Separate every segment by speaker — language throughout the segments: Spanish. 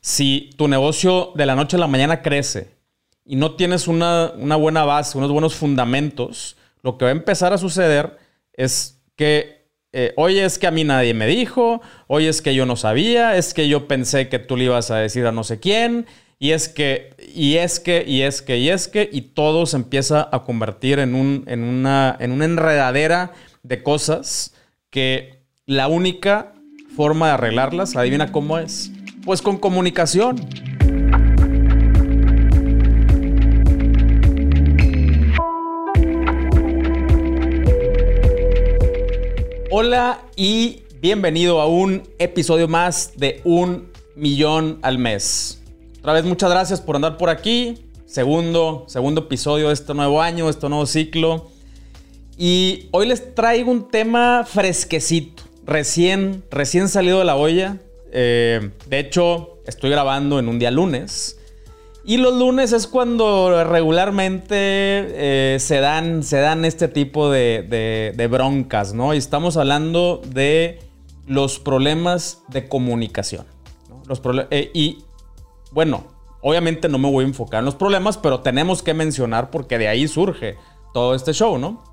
Speaker 1: si tu negocio de la noche a la mañana crece y no tienes una, buena base, unos buenos fundamentos, lo que va a empezar a suceder es que, eh, oye, es que a mí nadie me dijo, oye, es que yo no sabía, es que yo pensé que tú le ibas a decir a no sé quién, y es que, y es que, y es que, y es que, y todo se empieza a convertir en, un, en, una, en una enredadera de cosas que la única forma de arreglarlas, adivina cómo es, pues con comunicación. Hola y bienvenido a un episodio más de Un Millón al Mes. Otra vez muchas gracias por andar por aquí. Segundo, segundo episodio de este nuevo año, este nuevo ciclo. Y hoy les traigo un tema fresquecito, recién, recién salido de la olla. Eh, de hecho, estoy grabando en un día lunes. Y los lunes es cuando regularmente eh, se, dan, se dan este tipo de, broncas, ¿no? Y estamos hablando de los problemas de comunicación. Los eh, y bueno, obviamente no me voy a enfocar en los problemas, pero tenemos que mencionar porque de ahí surge todo este show, ¿no?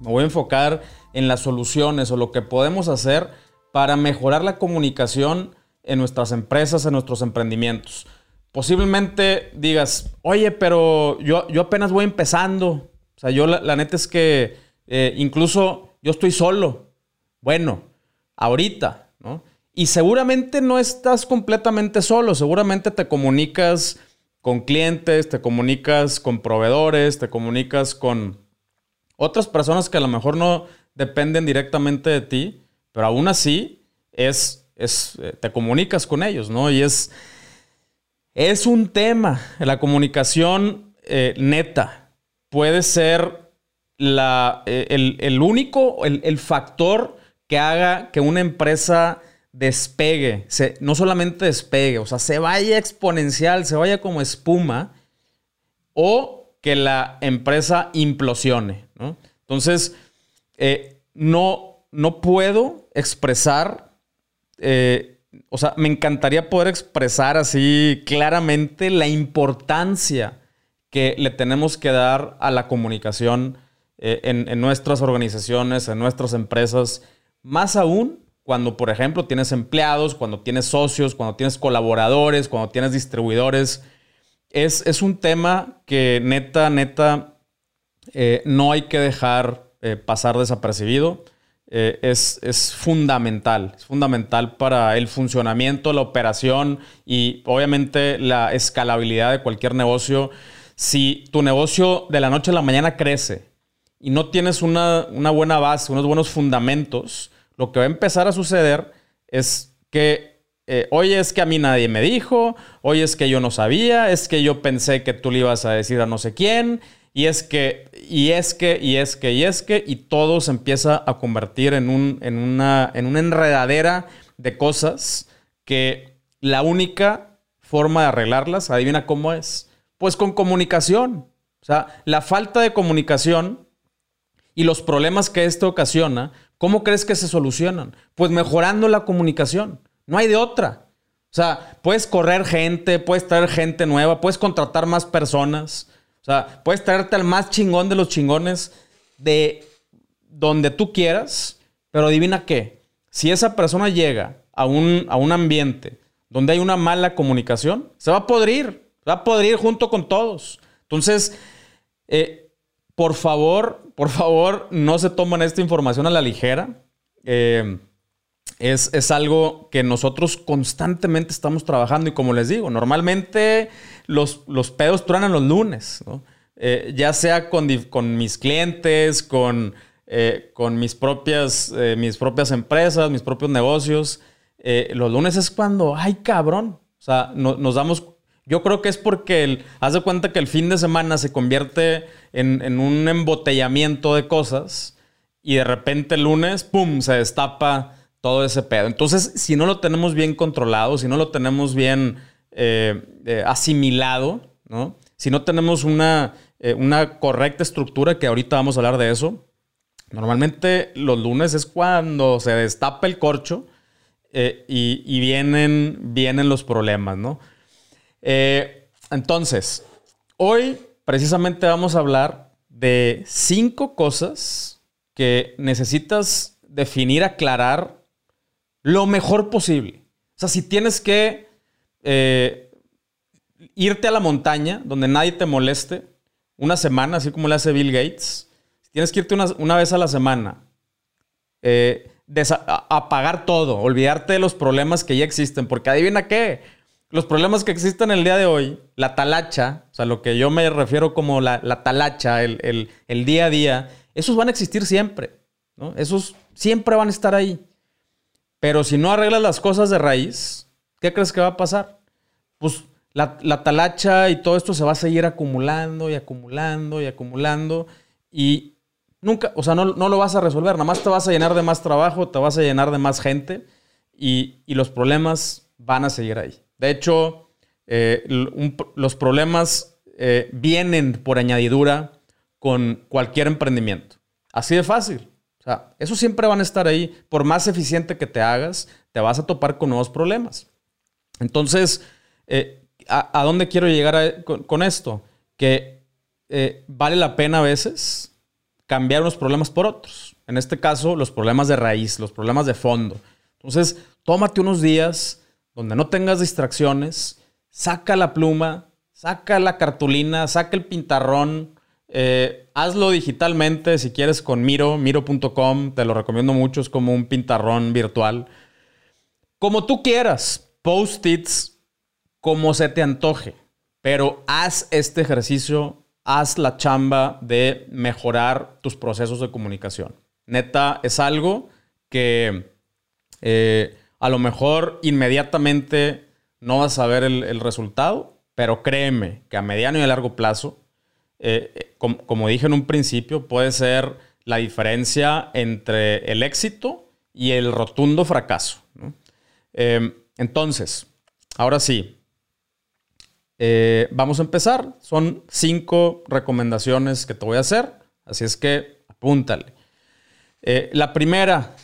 Speaker 1: Me voy a enfocar en las soluciones o lo que podemos hacer para mejorar la comunicación en nuestras empresas, en nuestros emprendimientos. Posiblemente digas, oye, pero yo, yo apenas voy empezando. O sea, yo la, neta es que eh, incluso yo estoy solo. Bueno, ahorita, ¿no? Y seguramente no estás completamente solo, seguramente te comunicas con clientes, te comunicas con proveedores, te comunicas con otras personas que a lo mejor no dependen directamente de ti, pero aún así es, es eh, te comunicas con ellos, ¿no? Y es, es un tema, la comunicación eh, neta puede ser la, eh, el, único, el, el factor que haga que una empresa despegue, se, no solamente despegue, o sea, se vaya exponencial, se vaya como espuma, o que la empresa implosione. Entonces, eh, no, no puedo expresar, eh, o sea, me encantaría poder expresar así claramente la importancia que le tenemos que dar a la comunicación eh, en, nuestras organizaciones, en nuestras empresas, más aún cuando, por ejemplo, tienes empleados, cuando tienes socios, cuando tienes colaboradores, cuando tienes distribuidores. Es, un tema que neta, neta, eh, no hay que dejar pasar desapercibido. Eh, es, es, fundamental, es fundamental para el funcionamiento, la operación y obviamente la escalabilidad de cualquier negocio. Si tu negocio de la noche a la mañana crece y no tienes una, una buena base, unos buenos fundamentos, lo que va a empezar a suceder es que, eh, oye, es que a mí nadie me dijo, oye, es que yo no sabía, es que yo pensé que tú le ibas a decir a no sé quién, y es que, y es que, y es que, y es que, y todo se empieza a convertir en, un, en, una, en una enredadera de cosas que la única forma de arreglarlas, adivina cómo es, pues con comunicación. O sea, la falta de comunicación y los problemas que esto ocasiona ¿Cómo crees que se solucionan? Pues mejorando la comunicación. No hay de otra. O sea, puedes correr gente, puedes traer gente nueva, puedes contratar más personas. O sea, puedes traerte al más chingón de los chingones de donde tú quieras, pero adivina qué. Si esa persona llega a un, a un ambiente donde hay una mala comunicación, se va a podrir. Se va a podrir junto con todos. Entonces, eh, por favor, por favor, no se tomen esta información a la ligera. Eh, es, algo que nosotros constantemente estamos trabajando y como les digo, normalmente los, los pedos truenan los lunes, eh, ya sea con, mis clientes, con, eh, con mis, propias, mis propias empresas, mis propios negocios. los lunes es cuando, ay cabrón, o sea, nos damos yo creo que es porque el, haz de cuenta que el fin de semana se convierte en, un embotellamiento de cosas y de repente el lunes, ¡pum!, se destapa todo ese pedo. Entonces, si no lo tenemos bien controlado, si no lo tenemos bien eh, eh, asimilado, ¿no? Si no tenemos una, eh, una correcta estructura, que ahorita vamos a hablar de eso, normalmente los lunes es cuando se destapa el corcho eh, y, vienen, vienen los problemas, ¿no? Entonces, hoy precisamente vamos a hablar de cinco cosas que necesitas definir, aclarar lo mejor posible. O sea, si tienes que eh, irte a la montaña donde nadie te moleste una semana, así como le hace Bill Gates, tienes que irte una, vez a la semana, eh, apagar todo, olvidarte de los problemas que ya existen, porque adivina qué, los problemas que existen el día de hoy, la talacha, o sea, lo que yo me refiero como la, talacha, el, el, día a día, esos van a existir siempre. Esos siempre van a estar ahí. Pero si no arreglas las cosas de raíz, ¿qué crees que va a pasar? Pues la, la, talacha y todo esto se va a seguir acumulando y acumulando y acumulando y nunca, o sea, no, lo vas a resolver, nada más te vas a llenar de más trabajo, te vas a llenar de más gente y, los problemas van a seguir ahí. De hecho, eh, los problemas eh, vienen por añadidura con cualquier emprendimiento. Así de fácil. O sea, eso siempre van a estar ahí. Por más eficiente que te hagas, te vas a topar con nuevos problemas. Entonces, eh, ¿a, dónde quiero llegar con, esto? Que eh, vale la pena a veces cambiar unos problemas por otros. En este caso, los problemas de raíz, los problemas de fondo. Entonces, tómate unos días donde no tengas distracciones, saca la pluma, saca la cartulina, saca el pintarrón, eh, hazlo digitalmente si quieres con Miro, miro.com, te lo recomiendo mucho, es como un pintarrón virtual. Como tú quieras, post-its, como se te antoje, pero haz este ejercicio, haz la chamba de mejorar tus procesos de comunicación. Neta, es algo que eh, a lo mejor inmediatamente no vas a ver el resultado, pero créeme que a mediano y a largo plazo eh, como, dije en un principio, puede ser la diferencia entre el éxito y el rotundo fracaso. Em, entonces, ahora sí, eh, vamos a empezar. Son cinco recomendaciones que te voy a hacer, así es que apúntale. Eh, la primera,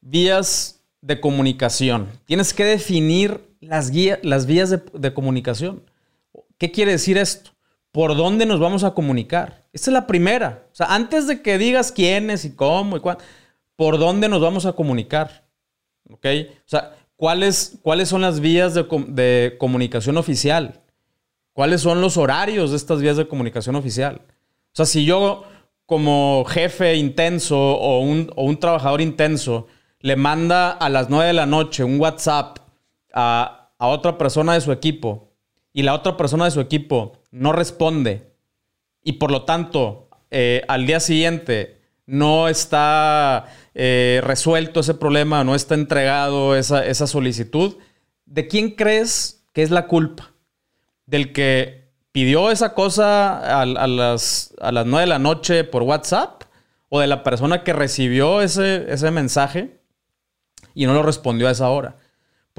Speaker 1: vías de comunicación. Tienes que definir las, las vías de comunicación. ¿Qué quiere decir esto? Por dónde nos vamos a comunicar. Esta es la primera. O sea, antes de que digas quiénes y cómo y cuándo, por dónde nos vamos a comunicar. ¿Ok? O sea, ¿cuáles, cuáles son las vías de, comunicación oficial? ¿Cuáles son los horarios de estas vías de comunicación oficial? O sea, si yo como jefe intenso o un, o un trabajador intenso le manda a las 9 de la noche un WhatsApp a, a otra persona de su equipo y la otra persona de su equipo no responde y por lo tanto eh, al día siguiente no está eh, resuelto ese problema, no está entregado esa, solicitud, ¿de quién crees que es la culpa? ¿Del que pidió esa cosa a, las, a las 9 de la noche por WhatsApp? ¿O de la persona que recibió ese, ese mensaje y no lo respondió a esa hora?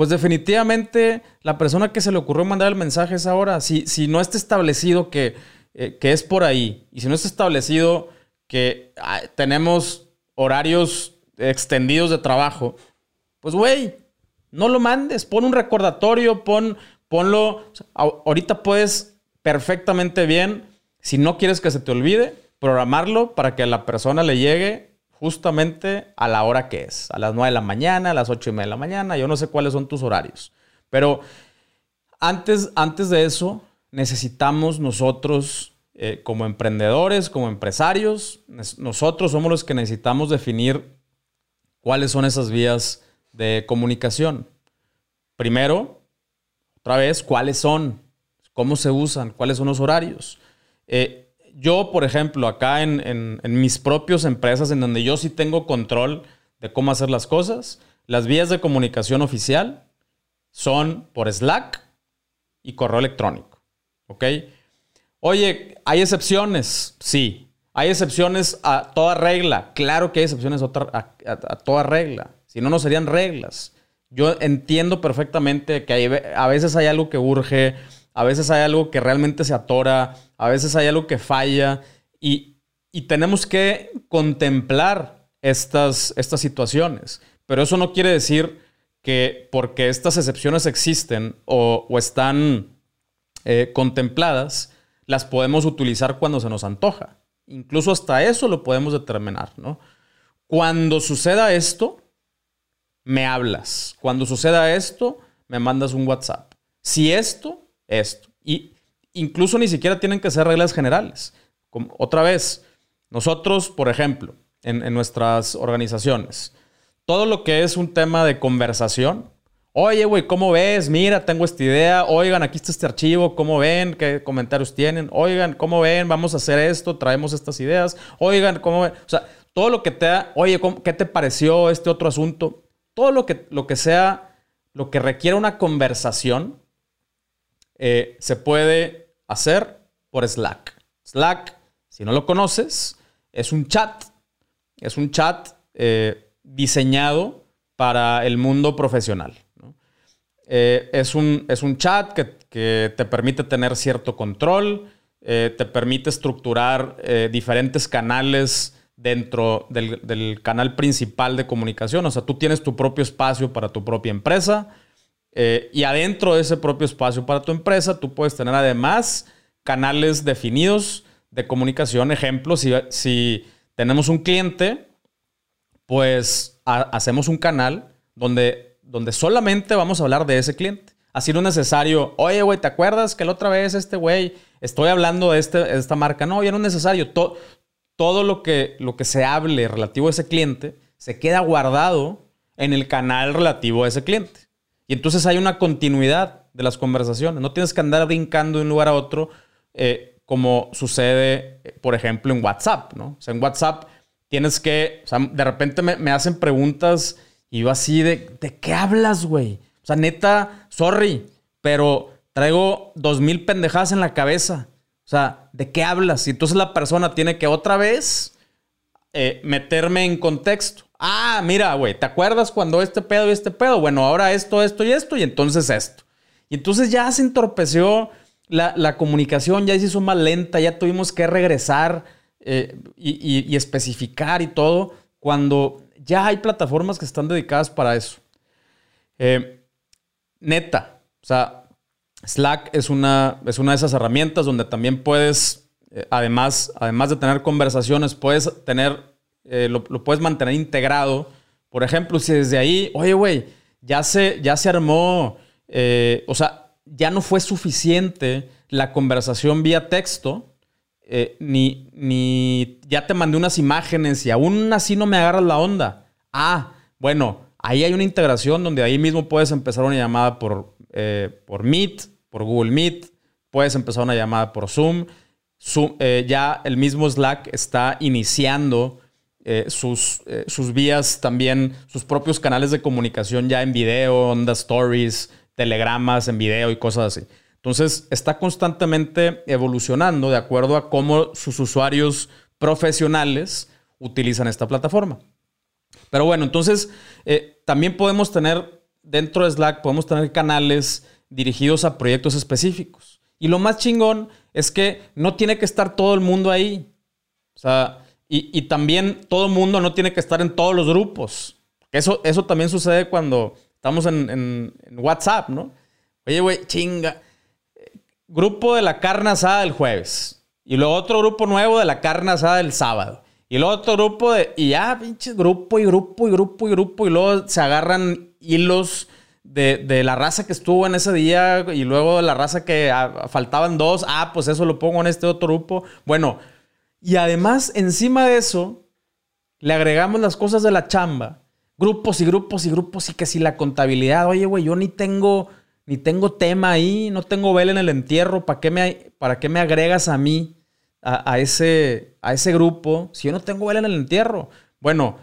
Speaker 1: Pues definitivamente la persona que se le ocurrió mandar el mensaje es ahora. Si, si no está establecido que, eh, que, es por ahí, y si no está establecido que ah, tenemos horarios extendidos de trabajo, pues güey, no lo mandes, pon un recordatorio, pon, ponlo. ahorita puedes perfectamente bien, si no quieres que se te olvide, programarlo para que a la persona le llegue justamente a la hora que es, a las 9 de la mañana, a las 8 y media de la mañana, yo no sé cuáles son tus horarios, pero antes, antes de eso necesitamos nosotros eh, como emprendedores, como empresarios, nosotros somos los que necesitamos definir cuáles son esas vías de comunicación. Primero, otra vez, cuáles son, cómo se usan, cuáles son los horarios. Eh, yo, por ejemplo, acá en, mis propias empresas, en donde yo sí tengo control de cómo hacer las cosas, las vías de comunicación oficial son por Slack y correo electrónico. ¿Ok? Oye, ¿hay excepciones? Sí. ¿Hay excepciones a toda regla? Claro que hay excepciones a, toda regla. Si no, no serían reglas. Yo entiendo perfectamente que a veces hay algo que urge, a veces hay algo que realmente se atora, a veces hay algo que falla y, tenemos que contemplar estas, estas situaciones. Pero eso no quiere decir que porque estas excepciones existen o, están eh, contempladas, las podemos utilizar cuando se nos antoja. Incluso hasta eso lo podemos determinar, ¿no? Cuando suceda esto, me hablas. Cuando suceda esto, me mandas un WhatsApp. Si esto, esto. Y incluso ni siquiera tienen que ser reglas generales. Como, otra vez, nosotros, por ejemplo, en, nuestras organizaciones, todo lo que es un tema de conversación, Oye, güey, ¿cómo ves? Mira, tengo esta idea. Oigan, aquí está este archivo. ¿Cómo ven? ¿Qué comentarios tienen? Oigan, ¿cómo ven? Vamos a hacer esto. Traemos estas ideas. Oigan, ¿cómo ven? O sea, todo lo que te da, oye, ¿qué te pareció este otro asunto? Todo lo que, lo que sea, lo que requiera una conversación, eh, se puede hacer por Slack. Slack, si no lo conoces, es un chat. Es un chat eh, diseñado para el mundo profesional. Eh, es, un, es, un, chat que, te permite tener cierto control, te permite estructurar diferentes canales dentro del, canal principal de comunicación. O sea, tú tienes tu propio espacio para tu propia empresa eh, y adentro de ese propio espacio para tu empresa, tú puedes tener además canales definidos de comunicación. Ejemplo, si, si tenemos un cliente, pues hacemos un canal donde, donde solamente vamos a hablar de ese cliente. Así no es necesario, oye, güey, ¿te acuerdas que la otra vez este güey, estoy hablando de, este, de esta marca? No, ya no es necesario. Todo todo lo que, lo que se hable relativo a ese cliente se queda guardado en el canal relativo a ese cliente. Y entonces hay una continuidad de las conversaciones. No tienes que andar brincando de un lugar a otro eh, como sucede, eh, por ejemplo, en WhatsApp, ¿no? O sea, en WhatsApp tienes que, o sea, de repente me, hacen preguntas y yo así de, ¿de qué hablas, güey? O sea, neta, sorry, pero traigo dos mil pendejadas en la cabeza. O sea, ¿de qué hablas? Y entonces la persona tiene que otra vez eh, meterme en contexto. Ah, mira, güey, ¿te acuerdas cuando este pedo y este pedo? Bueno, ahora esto, esto y esto, y entonces esto. Y entonces ya se entorpeció la, comunicación, ya se hizo más lenta, ya tuvimos que regresar eh, y, especificar y todo, cuando ya hay plataformas que están dedicadas para eso. Eh, neta, o sea, Slack es una, es una de esas herramientas donde también puedes, eh, además, además de tener conversaciones, puedes tener, eh, lo, puedes mantener integrado. Por ejemplo, si desde ahí, oye, güey, ya se, ya se armó, eh, o sea, ya no fue suficiente la conversación vía texto, ni, ni ya te mandé unas imágenes y aún así no me agarras la onda. Ah, bueno, ahí hay una integración donde ahí mismo puedes empezar una llamada por, por Meet por Google Meet, puedes empezar una llamada por Zoom. Eh, ya el mismo Slack está iniciando eh, sus, eh, sus vías también, sus propios canales de comunicación ya en video, onda stories, telegramas en video y cosas así. Entonces está constantemente evolucionando de acuerdo a cómo sus usuarios profesionales utilizan esta plataforma. Pero bueno, entonces también podemos tener dentro de Slack, podemos tener canales dirigidos a proyectos específicos. Y lo más chingón es que no tiene que estar todo el mundo ahí. O sea, y, también todo mundo no tiene que estar en todos los grupos. Eso, eso también sucede cuando estamos en, WhatsApp, ¿no? Oye, güey, chinga. Grupo de la carne asada del jueves. Y luego otro grupo nuevo de la carne asada del sábado. Y luego otro grupo de. Y ya, pinches grupo y grupo y grupo y grupo. Y luego se agarran hilos de, la raza que estuvo en ese día y luego de la raza que ah, faltaban dos, ah, pues eso lo pongo en este otro grupo. Bueno, y además encima de eso, le agregamos las cosas de la chamba, grupos y grupos y grupos y que si la contabilidad, oye, güey, yo ni tengo, ni tengo tema ahí, no tengo vela en el entierro, ¿para qué me, para qué me agregas a mí, a, ese, a ese grupo, si yo no tengo vela en el entierro? Bueno,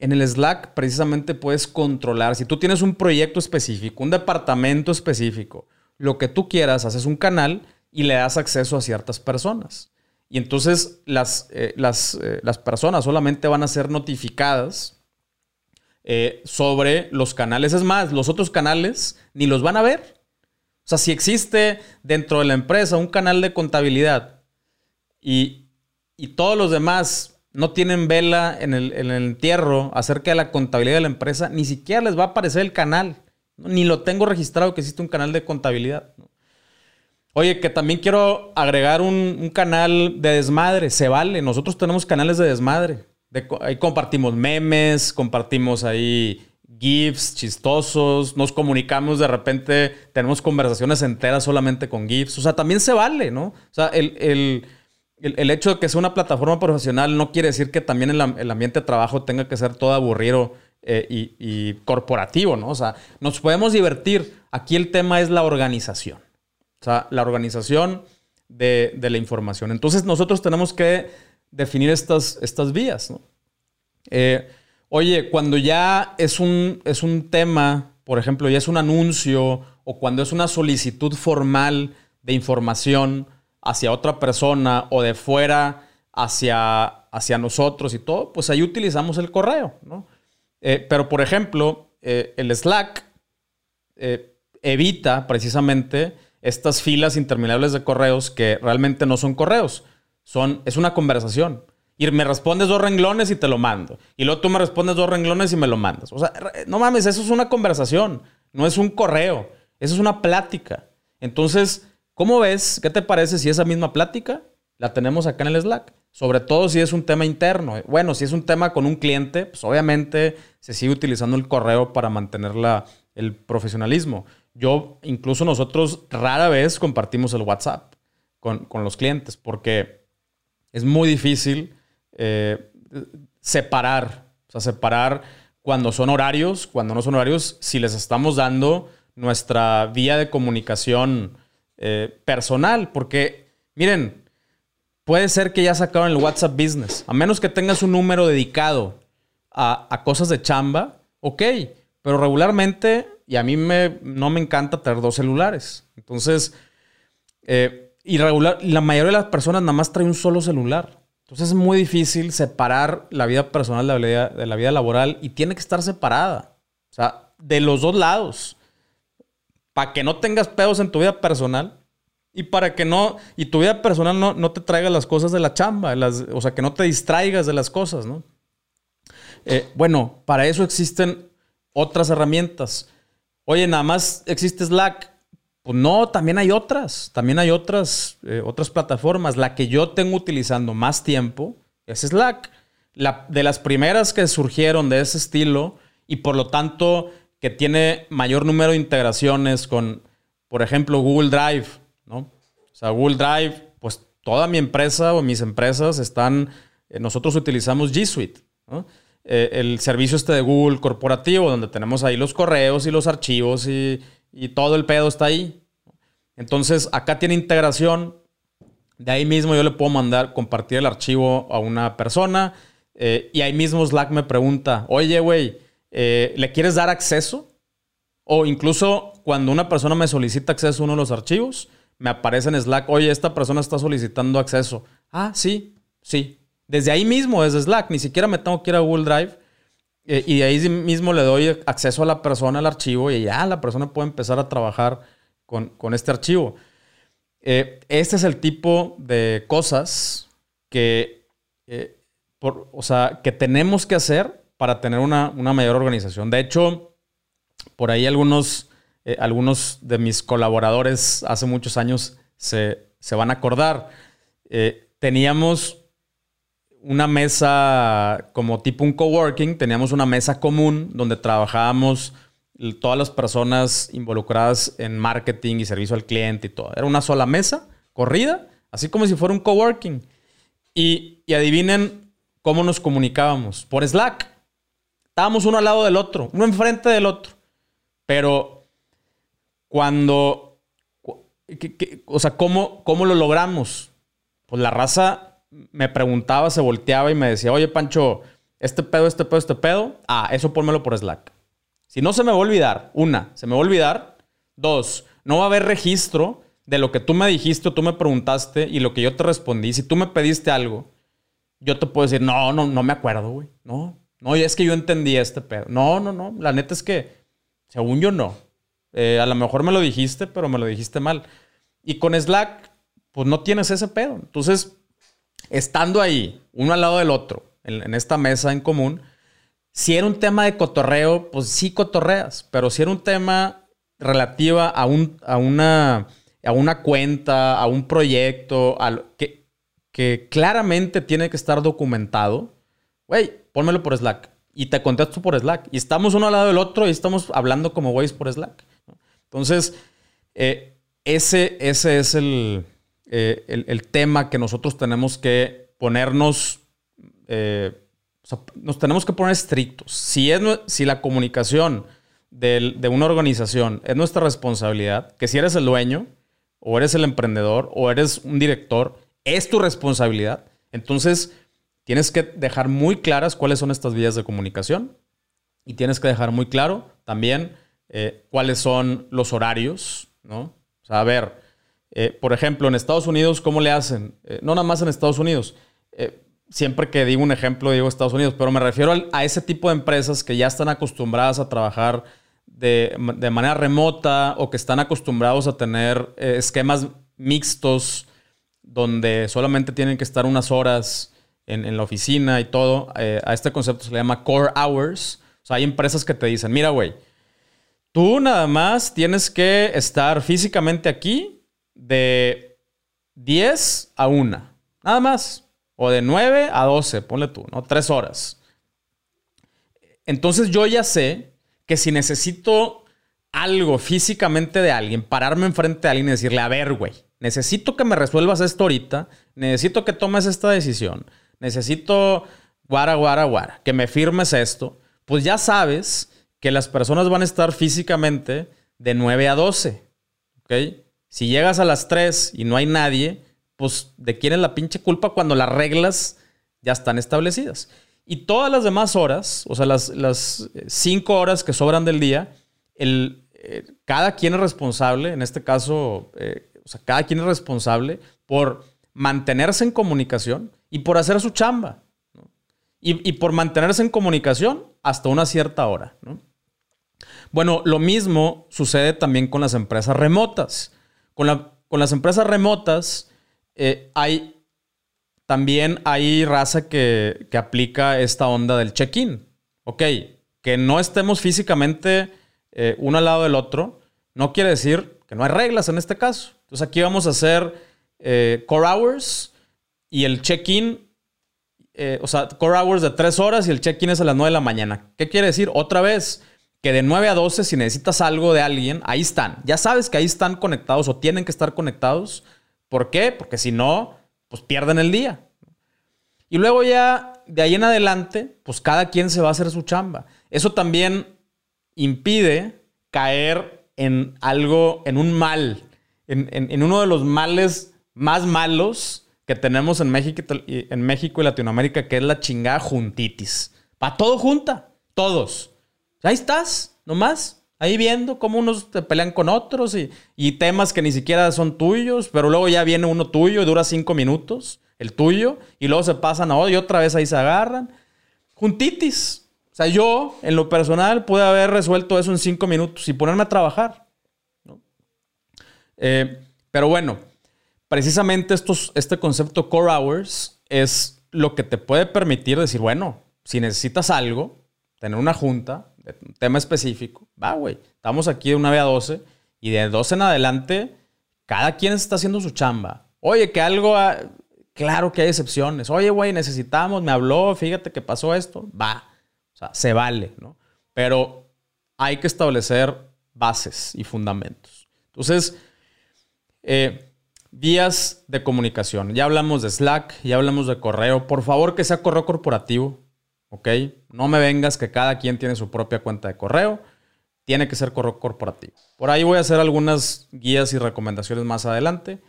Speaker 1: en el Slack precisamente puedes controlar, si tú tienes un proyecto específico, un departamento específico, lo que tú quieras, haces un canal y le das acceso a ciertas personas. Y entonces las, eh, las, eh, las personas solamente van a ser notificadas eh, sobre los canales. Es más, los otros canales ni los van a ver. O sea, si existe dentro de la empresa un canal de contabilidad y, y todos los demás no tienen vela en el, en el entierro acerca de la contabilidad de la empresa, ni siquiera les va a aparecer el canal. Ni lo tengo registrado que existe un canal de contabilidad. Oye, que también quiero agregar un, canal de desmadre. Se vale. Nosotros tenemos canales de desmadre. ahí compartimos memes, compartimos ahí GIFs chistosos, nos comunicamos de repente, tenemos conversaciones enteras solamente con GIFs. O sea, también se vale, ¿no? O sea, el, hecho de que sea una plataforma profesional no quiere decir que también el, ambiente de trabajo tenga que ser todo aburrido eh, y corporativo, ¿no? O sea, nos podemos divertir. Aquí el tema es la organización. O sea, la organización de, la información. Entonces nosotros tenemos que definir estas, estas vías. Eh, oye, cuando ya es un, es un tema, por ejemplo, ya es un anuncio o cuando es una solicitud formal de información hacia otra persona o de fuera hacia, hacia nosotros y todo, pues ahí utilizamos el correo. Eh, pero, por ejemplo, eh, el Slack evita precisamente estas filas interminables de correos que realmente no son correos, son, es una conversación. Y me respondes dos renglones y te lo mando. Y luego tú me respondes dos renglones y me lo mandas. O sea, no mames, eso es una conversación, no es un correo, eso es una plática. Entonces, ¿cómo ves? ¿Qué te parece si esa misma plática la tenemos acá en el Slack? Sobre todo si es un tema interno. Bueno, si es un tema con un cliente, pues obviamente se sigue utilizando el correo para mantener el profesionalismo. Yo, incluso nosotros rara vez compartimos el WhatsApp con, los clientes porque es muy difícil eh, separar, o sea, separar cuando son horarios, cuando no son horarios, si les estamos dando nuestra vía de comunicación eh, personal, porque miren, puede ser que ya sacaron el WhatsApp Business, a menos que tengas un número dedicado a, a cosas de chamba, ok, pero regularmente y a mí me, no me encanta tener dos celulares. Entonces, eh, la mayoría de las personas nada más trae un solo celular. Entonces es muy difícil separar la vida personal de la vida, de la vida laboral y tiene que estar separada. O sea, de los dos lados. Para que no tengas pedos en tu vida personal y para que no, y tu vida personal no, no te traiga las cosas de la chamba, las, o sea, que no te distraigas de las cosas, ¿no? Eh, bueno, para eso existen otras herramientas. Oye, nada más existe Slack. Pues no, también hay otras. También hay otras, eh, otras plataformas. La que yo tengo utilizando más tiempo es Slack. La, de las primeras que surgieron de ese estilo y por lo tanto que tiene mayor número de integraciones con, por ejemplo, Google Drive, ¿no? O sea, Google Drive, pues toda mi empresa o mis empresas están, eh, nosotros utilizamos G Suite, ¿no? Eh, el servicio este de Google corporativo, donde tenemos ahí los correos y los archivos y, todo el pedo está ahí. Entonces, acá tiene integración. De ahí mismo yo le puedo mandar, compartir el archivo a una persona. Eh, y ahí mismo Slack me pregunta, oye, güey, eh, ¿le quieres dar acceso? O incluso cuando una persona me solicita acceso a uno de los archivos, me aparece en Slack, oye, esta persona está solicitando acceso. Ah, sí, sí, desde ahí mismo, desde Slack, ni siquiera me tengo que ir a Google Drive. Eh, y de ahí mismo le doy acceso a la persona al archivo y ya la persona puede empezar a trabajar con, este archivo. Eh, este es el tipo de cosas que, eh, o sea, que tenemos que hacer para tener una, mayor organización. De hecho, por ahí algunos, algunos de mis colaboradores hace muchos años se, se van a acordar. teníamos una mesa como tipo un coworking, teníamos una mesa común donde trabajábamos todas las personas involucradas en marketing y servicio al cliente y todo. Era una sola mesa, corrida, así como si fuera un coworking. Y, y adivinen cómo nos comunicábamos. Por Slack. Estábamos uno al lado del otro, uno enfrente del otro. Pero cuando... o sea, ¿cómo, ¿cómo lo logramos? Pues la raza me preguntaba, se volteaba y me decía, oye Pancho, este pedo, este pedo, este pedo, ah, eso pónmelo por Slack. Si no se me va a olvidar, una, se me va a olvidar, dos, no va a haber registro de lo que tú me dijiste tú me preguntaste y lo que yo te respondí. Si tú me pediste algo, yo te puedo decir, no, no, no me acuerdo, güey. No, no, es que yo entendí este pedo. No, no, no, la neta es que, según yo, no. Eh, a lo mejor me lo dijiste, pero me lo dijiste mal. Y con Slack, pues no tienes ese pedo. Entonces, estando ahí, uno al lado del otro, en, esta mesa en común, si era un tema de cotorreo, pues sí cotorreas, pero si era un tema relativa a, un, a, una, a una cuenta, a un proyecto, que, que claramente tiene que estar documentado, güey, pónmelo por Slack. Y te contesto por Slack. Y estamos uno al lado del otro y estamos hablando como güeyes por Slack. Entonces, eh, ese, ese es el, eh, el, tema que nosotros tenemos que ponernos, eh, nos tenemos que poner estrictos. Si, es, si la comunicación de, de una organización es nuestra responsabilidad, que si eres el dueño, o eres el emprendedor, o eres un director, es tu responsabilidad. Entonces, tienes que dejar muy claras cuáles son estas vías de comunicación y tienes que dejar muy claro también eh, cuáles son los horarios, ¿no? O sea, a ver, eh, por ejemplo, en Estados Unidos, ¿cómo le hacen? Eh, no nada más en Estados Unidos. siempre que digo un ejemplo, digo Estados Unidos, pero me refiero a ese tipo de empresas que ya están acostumbradas a trabajar de, de manera remota o que están acostumbrados a tener esquemas mixtos donde solamente tienen que estar unas horas en, en la oficina y todo. a este concepto se le llama core hours. O sea, hay empresas que te dicen, mira, güey, Tú nada más tienes que estar físicamente aquí de 10 a 1. Nada más. O de 9 a 12, ponle tú, ¿no? Tres horas. Entonces yo ya sé que si necesito algo físicamente de alguien, pararme enfrente de alguien y decirle, a ver, güey, necesito que me resuelvas esto ahorita, necesito que tomes esta decisión, necesito guara, guara, guara, que me firmes esto, pues ya sabes que las personas van a estar físicamente de 9 a 12. ¿Ok? Si llegas a las 3 y no hay nadie, pues ¿de quién es la pinche culpa cuando las reglas ya están establecidas? Y todas las demás horas, o sea, las, las cinco horas que sobran del día, el, eh, cada quien es responsable, en este caso, eh, o sea, cada quien es responsable por mantenerse en comunicación y por hacer su chamba. Y, y, por mantenerse en comunicación hasta una cierta hora. ¿no? Bueno, lo mismo sucede también con las empresas remotas. Con, las empresas remotas eh, hay también hay raza que, aplica esta onda del check-in. Ok, que no estemos físicamente eh, uno al lado del otro, no quiere decir que no hay reglas en este caso. Entonces aquí vamos a hacer eh, core hours y el check-in, o sea, core hours de tres horas y el check-in es a las 9 de la mañana. ¿Qué quiere decir? Otra vez, que de 9 a 12, si necesitas algo de alguien, ahí están. Ya sabes que ahí están conectados o tienen que estar conectados. ¿Por qué? Porque si no, pues pierden el día. Y luego ya de ahí en adelante, pues cada quien se va a hacer su chamba. Eso también impide caer en algo, en un mal, en, uno de los males más malos que tenemos en México, en México y Latinoamérica, que es la chingada juntitis. Pa' todo junta, todos. Ahí estás, nomás. Ahí viendo cómo unos te pelean con otros y, temas que ni siquiera son tuyos, pero luego ya viene uno tuyo y dura cinco minutos, el tuyo, y luego se pasan a otro y otra vez ahí se agarran. Juntitis. O sea, yo, en lo personal, pude haber resuelto eso en cinco minutos y ponerme a trabajar. Eh, pero bueno, precisamente estos, este concepto core hours es lo que te puede permitir decir, bueno, si necesitas algo, tener una junta, un tema específico, va, güey, estamos aquí de 9 a 12 y de 12 en adelante, cada quien está haciendo su chamba. Oye, que algo, claro que hay excepciones. Oye, güey, necesitamos, me habló, fíjate que pasó esto, va. O sea, se vale, ¿no? Pero hay que establecer bases y fundamentos. Entonces, eh, vías de comunicación. Ya hablamos de Slack, ya hablamos de correo. Por favor, que sea correo corporativo. ¿Ok? No me vengas que cada quien tiene su propia cuenta de correo. Tiene que ser correo corporativo. Por ahí voy a hacer algunas guías y recomendaciones más adelante.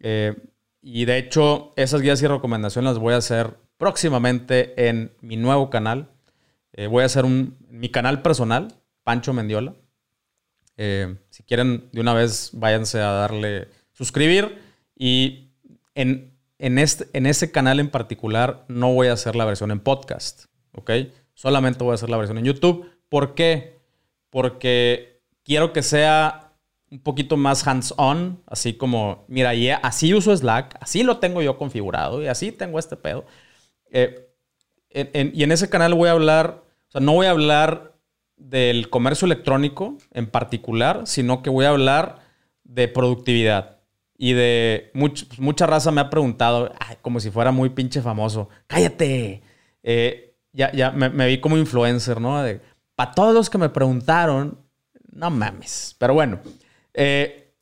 Speaker 1: Eh, y de hecho, esas guías y recomendaciones las voy a hacer próximamente en mi nuevo canal. Eh, voy a hacer un, mi canal personal, Pancho Mendiola. Eh, si quieren, de una vez váyanse a darle suscribir. Y en, en, este, en ese canal en particular no voy a hacer la versión en podcast. ¿Ok? Solamente voy a hacer la versión en YouTube. ¿Por qué? Porque quiero que sea un poquito más hands-on, así como, mira, y así uso Slack, así lo tengo yo configurado y así tengo este pedo. Eh, y en ese canal voy a hablar, o sea, no voy a hablar del comercio electrónico en particular, sino que voy a hablar de productividad. Y de pues, mucha raza me ha preguntado, como si fuera muy pinche famoso, cállate. Eh, ya ya me, vi como influencer, ¿no? Para todos los que me preguntaron, no mames. Pero bueno, eh,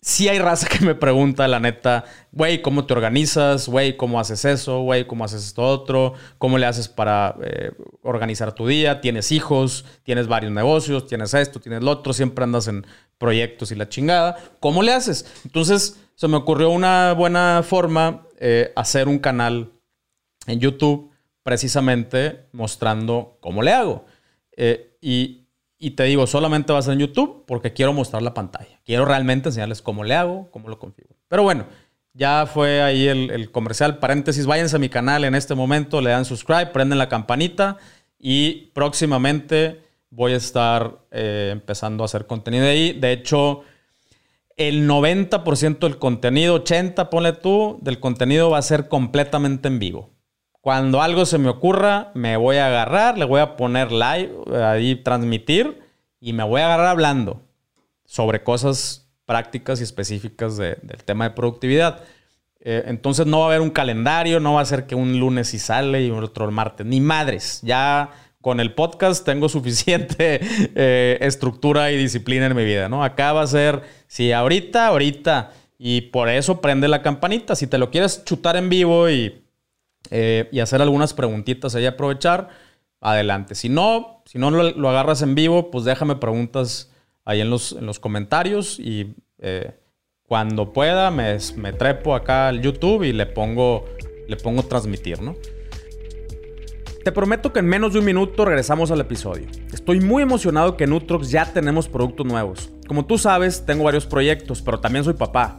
Speaker 1: sí hay raza que me pregunta, la neta, güey, ¿cómo te organizas? Güey, ¿cómo haces eso? Güey, ¿cómo haces esto otro? ¿Cómo le haces para eh, organizar tu día? ¿Tienes hijos? ¿Tienes varios negocios? ¿Tienes esto? ¿Tienes lo otro? Siempre andas en proyectos y la chingada. ¿Cómo le haces? Entonces, se me ocurrió una buena forma eh, hacer un canal en YouTube precisamente mostrando cómo le hago. Eh, y y te digo, solamente va a ser en YouTube porque quiero mostrar la pantalla. Quiero realmente enseñarles cómo le hago, cómo lo configuro. Pero bueno, ya fue ahí el, comercial. Paréntesis, váyanse a mi canal en este momento, le dan subscribe, prenden la campanita y próximamente voy a estar eh, empezando a hacer contenido ahí. De hecho, el 90% del contenido, 80% ponle tú, del contenido va a ser completamente en vivo. Cuando algo se me ocurra, me voy a agarrar, le voy a poner live, ahí transmitir y me voy a agarrar hablando sobre cosas prácticas y específicas del tema de productividad. Eh, entonces no va a haber un calendario, no va a ser que un lunes sí sale y otro el martes, ni madres. Ya con el podcast tengo suficiente eh, estructura y disciplina en mi vida, ¿no? Acá va a ser, si ahorita, ahorita. Y por eso prende la campanita. Si te lo quieres chutar en vivo y eh, y hacer algunas preguntitas ahí, aprovechar, adelante. Si no, si no lo, agarras en vivo, pues déjame preguntas ahí en los, en los comentarios y eh, cuando pueda me, me, trepo acá al YouTube y le pongo, le pongo transmitir, ¿no? Te prometo que en menos de un minuto regresamos al episodio. Estoy muy emocionado que en Utrox ya tenemos productos nuevos. Como tú sabes, tengo varios proyectos, pero también soy papá.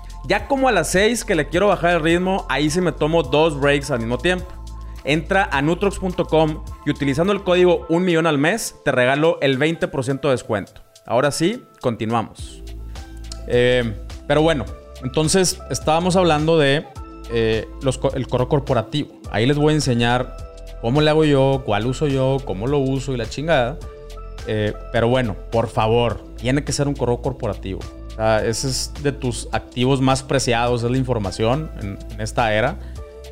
Speaker 1: Ya como a las 6 que le quiero bajar el ritmo, ahí sí me tomo dos breaks al mismo tiempo. Entra a nutrox.com y utilizando el código 1 millón al mes te regalo el 20% de descuento. Ahora sí, continuamos. Eh, pero bueno, entonces estábamos hablando de eh, el correo corporativo. Ahí les voy a enseñar cómo le hago yo, cuál uso yo, cómo lo uso y la chingada. Eh, pero bueno, por favor, tiene que ser un correo corporativo ese es de tus activos más preciados, es la información en, esta era.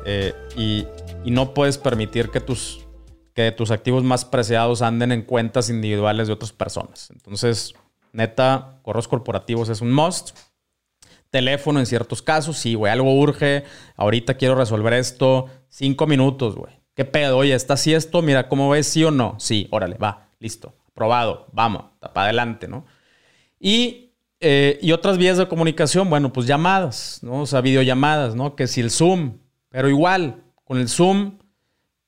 Speaker 1: Eh, y, no puedes permitir que tus, que tus activos más preciados anden en cuentas individuales de otras personas. Entonces, neta, correos corporativos es un must. Teléfono en ciertos casos, sí, güey, algo urge. Ahorita quiero resolver esto. Cinco minutos, güey. ¿Qué pedo? Oye, ¿está así esto? Mira, ¿cómo ves? ¿Sí o no? Sí, órale, va, listo. Aprobado, vamos, para adelante, ¿no? Y eh, y otras vías de comunicación, bueno, pues llamadas, ¿no? O sea, videollamadas, ¿no? Que si el Zoom, pero igual, con el Zoom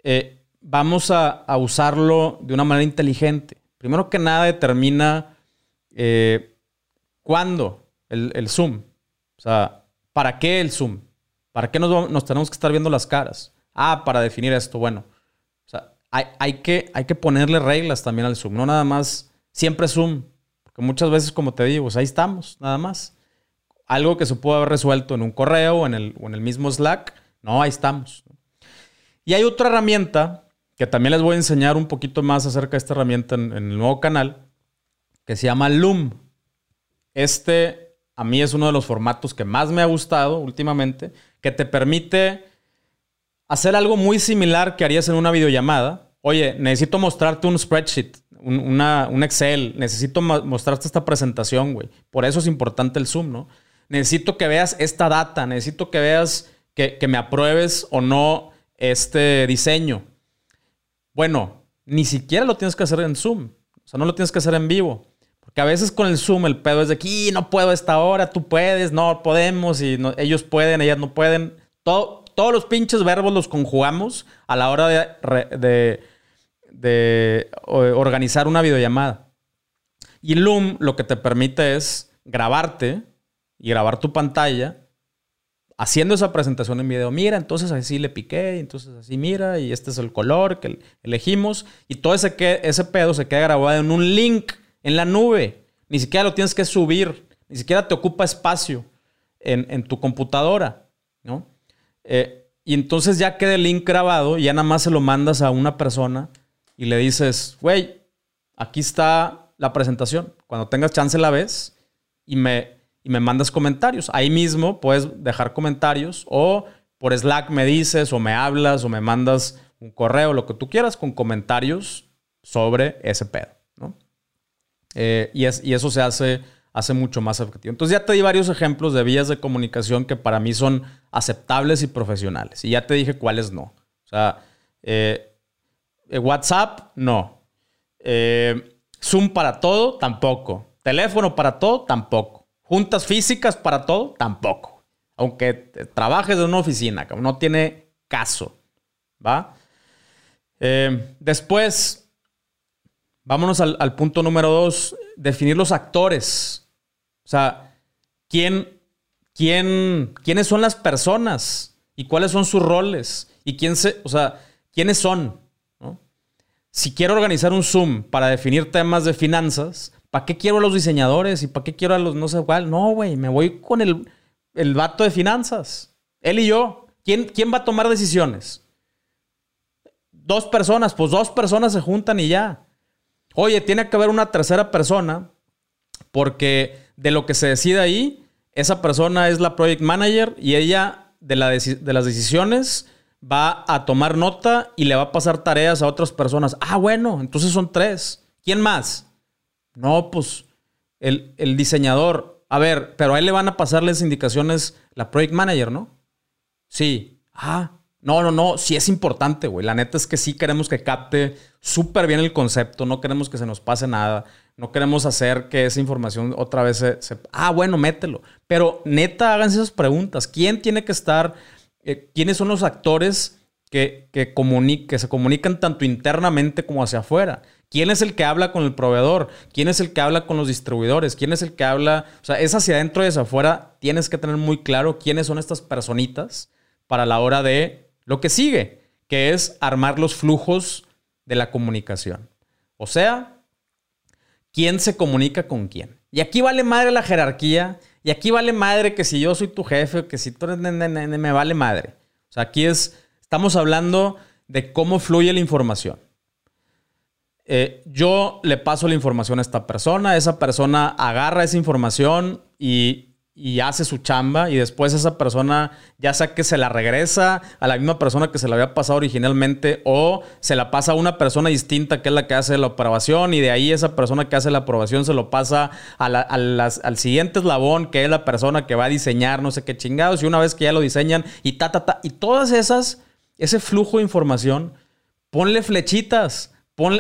Speaker 1: eh, vamos a, usarlo de una manera inteligente. Primero que nada, determina eh, cuándo el, Zoom. O sea, ¿para qué el Zoom? ¿Para qué nos, nos, tenemos que estar viendo las caras? Ah, para definir esto, bueno. O sea, hay, hay, que, hay que ponerle reglas también al Zoom, no nada más siempre Zoom. Porque muchas veces, como te digo, pues ahí estamos, nada más. Algo que se pudo haber resuelto en un correo o en el, mismo Slack, no, ahí estamos. Y hay otra herramienta que también les voy a enseñar un poquito más acerca de esta herramienta en, en el nuevo canal, que se llama Loom. Este a mí es uno de los formatos que más me ha gustado últimamente, que te permite hacer algo muy similar que harías en una videollamada. Oye, necesito mostrarte un spreadsheet un, Excel, necesito mostrarte esta presentación, güey. Por eso es importante el Zoom, ¿no? Necesito que veas esta data, necesito que veas que, me apruebes o no este diseño. Bueno, ni siquiera lo tienes que hacer en Zoom, o sea, no lo tienes que hacer en vivo. Porque a veces con el Zoom el pedo es de aquí, no puedo a esta hora, tú puedes, no podemos, y ellos pueden, ellas no pueden. Todo, todos los pinches verbos los conjugamos a la hora de, organizar una videollamada. Y Loom lo que te permite es grabarte y grabar tu pantalla haciendo esa presentación en video. Mira, entonces así le piqué, entonces así mira, y este es el color que elegimos. Y todo ese, ese pedo se queda grabado en un link en la nube. Ni siquiera lo tienes que subir, ni siquiera te ocupa espacio en, tu computadora, ¿no? Eh, y entonces ya queda el link grabado y ya nada más se lo mandas a una persona y le dices, güey, aquí está la presentación. Cuando tengas chance la ves y me, y me mandas comentarios. Ahí mismo puedes dejar comentarios o por Slack me dices o me hablas o me mandas un correo, lo que tú quieras, con comentarios sobre ese pedo. ¿no? Eh, y, es, y, eso se hace, hace mucho más efectivo. Entonces ya te di varios ejemplos de vías de comunicación que para mí son aceptables y profesionales. Y ya te dije cuáles no. O sea, eh, eh, WhatsApp, no. Zoom para todo, tampoco. Teléfono para todo, tampoco. Juntas físicas para todo, tampoco. Aunque trabajes en una oficina, no tiene caso. ¿Va? Eh, después, vámonos al, punto número dos, definir los actores. O sea, ¿quién, quién, quiénes son las personas y cuáles son sus roles y quién se, o sea, quiénes son. Si quiero organizar un Zoom para definir temas de finanzas, ¿Para qué quiero a los diseñadores y para qué quiero a los no sé cuál? No, güey, me voy con el, el vato de finanzas. Él y yo. ¿Quién, ¿Quién va a tomar decisiones? Dos personas, pues dos personas se juntan y ya. Oye, tiene que haber una tercera persona porque de lo que se decide ahí, esa persona es la project manager y ella de, la de las decisiones va a tomar nota y le va a pasar tareas a otras personas. Ah, bueno, entonces son tres. ¿Quién más? No, pues el, diseñador. A ver, pero a él le van a pasarles indicaciones la project manager, ¿no? Sí. Ah, no, no, no. Sí es importante, güey. La neta es que sí queremos que capte súper bien el concepto. No queremos que se nos pase nada. No queremos hacer que esa información otra vez se... ah, bueno, mételo. Pero neta, háganse esas preguntas. ¿Quién tiene que estar? Eh, ¿Quiénes son los actores que, que, que se comunican tanto internamente como hacia afuera? ¿Quién es el que habla con el proveedor? ¿Quién es el que habla con los distribuidores? ¿Quién es el que habla? O sea, es hacia adentro y hacia afuera. Tienes que tener muy claro quiénes son estas personitas para la hora de lo que sigue, que es armar los flujos de la comunicación. O sea, quién se comunica con quién. Y aquí vale madre la jerarquía. Y aquí vale madre que si yo soy tu jefe, que si tú eres me vale madre. O sea, aquí es, estamos hablando de cómo fluye la información. Eh, yo le paso la información a esta persona, esa persona agarra esa información y, hace su chamba y después esa persona ya sea que se la regresa a la misma persona que se la había pasado originalmente o se la pasa a una persona distinta que es la que hace la aprobación y de ahí esa persona que hace la aprobación se lo pasa al siguiente eslabón que es la persona que va a diseñar no sé qué chingados y una vez que ya lo diseñan y ta, ta, ta, y todas esas, ese flujo de información, ponle flechitas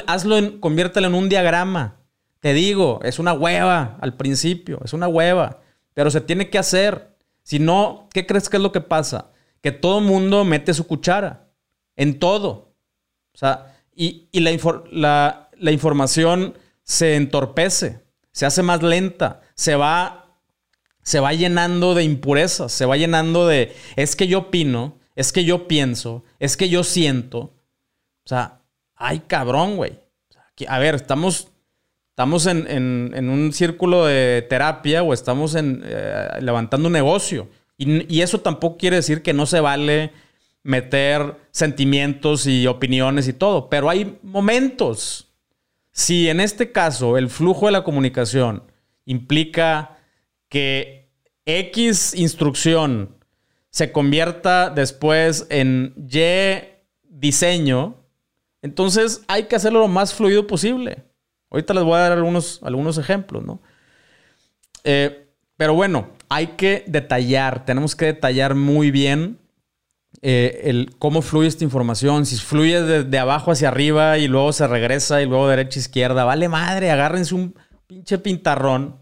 Speaker 1: hazlo, en, conviértelo en un diagrama. Te digo, es una hueva al principio, es una hueva, pero se tiene que hacer. Si no, ¿qué crees que es lo que pasa? Que todo mundo mete su cuchara en todo. O sea, y, la, la información se entorpece, se hace más lenta, se va, se va llenando de impurezas, se va llenando de, es que yo opino, es que yo pienso, es que yo siento. O sea, ay cabrón, güey. A ver, estamos, estamos en, un círculo de terapia o estamos en, eh, levantando un negocio. Y, eso tampoco quiere decir que no se vale meter sentimientos y opiniones y todo, pero hay momentos. Si en este caso el flujo de la comunicación implica que X instrucción se convierta después en Y diseño, entonces hay que hacerlo lo más fluido posible. Ahorita les voy a dar algunos, algunos ejemplos, ¿no? Eh, pero bueno, hay que detallar, tenemos que detallar muy bien eh, el, cómo fluye esta información, si fluye de, abajo hacia arriba y luego se regresa y luego derecha izquierda, vale madre, agárrense un pinche pintarrón.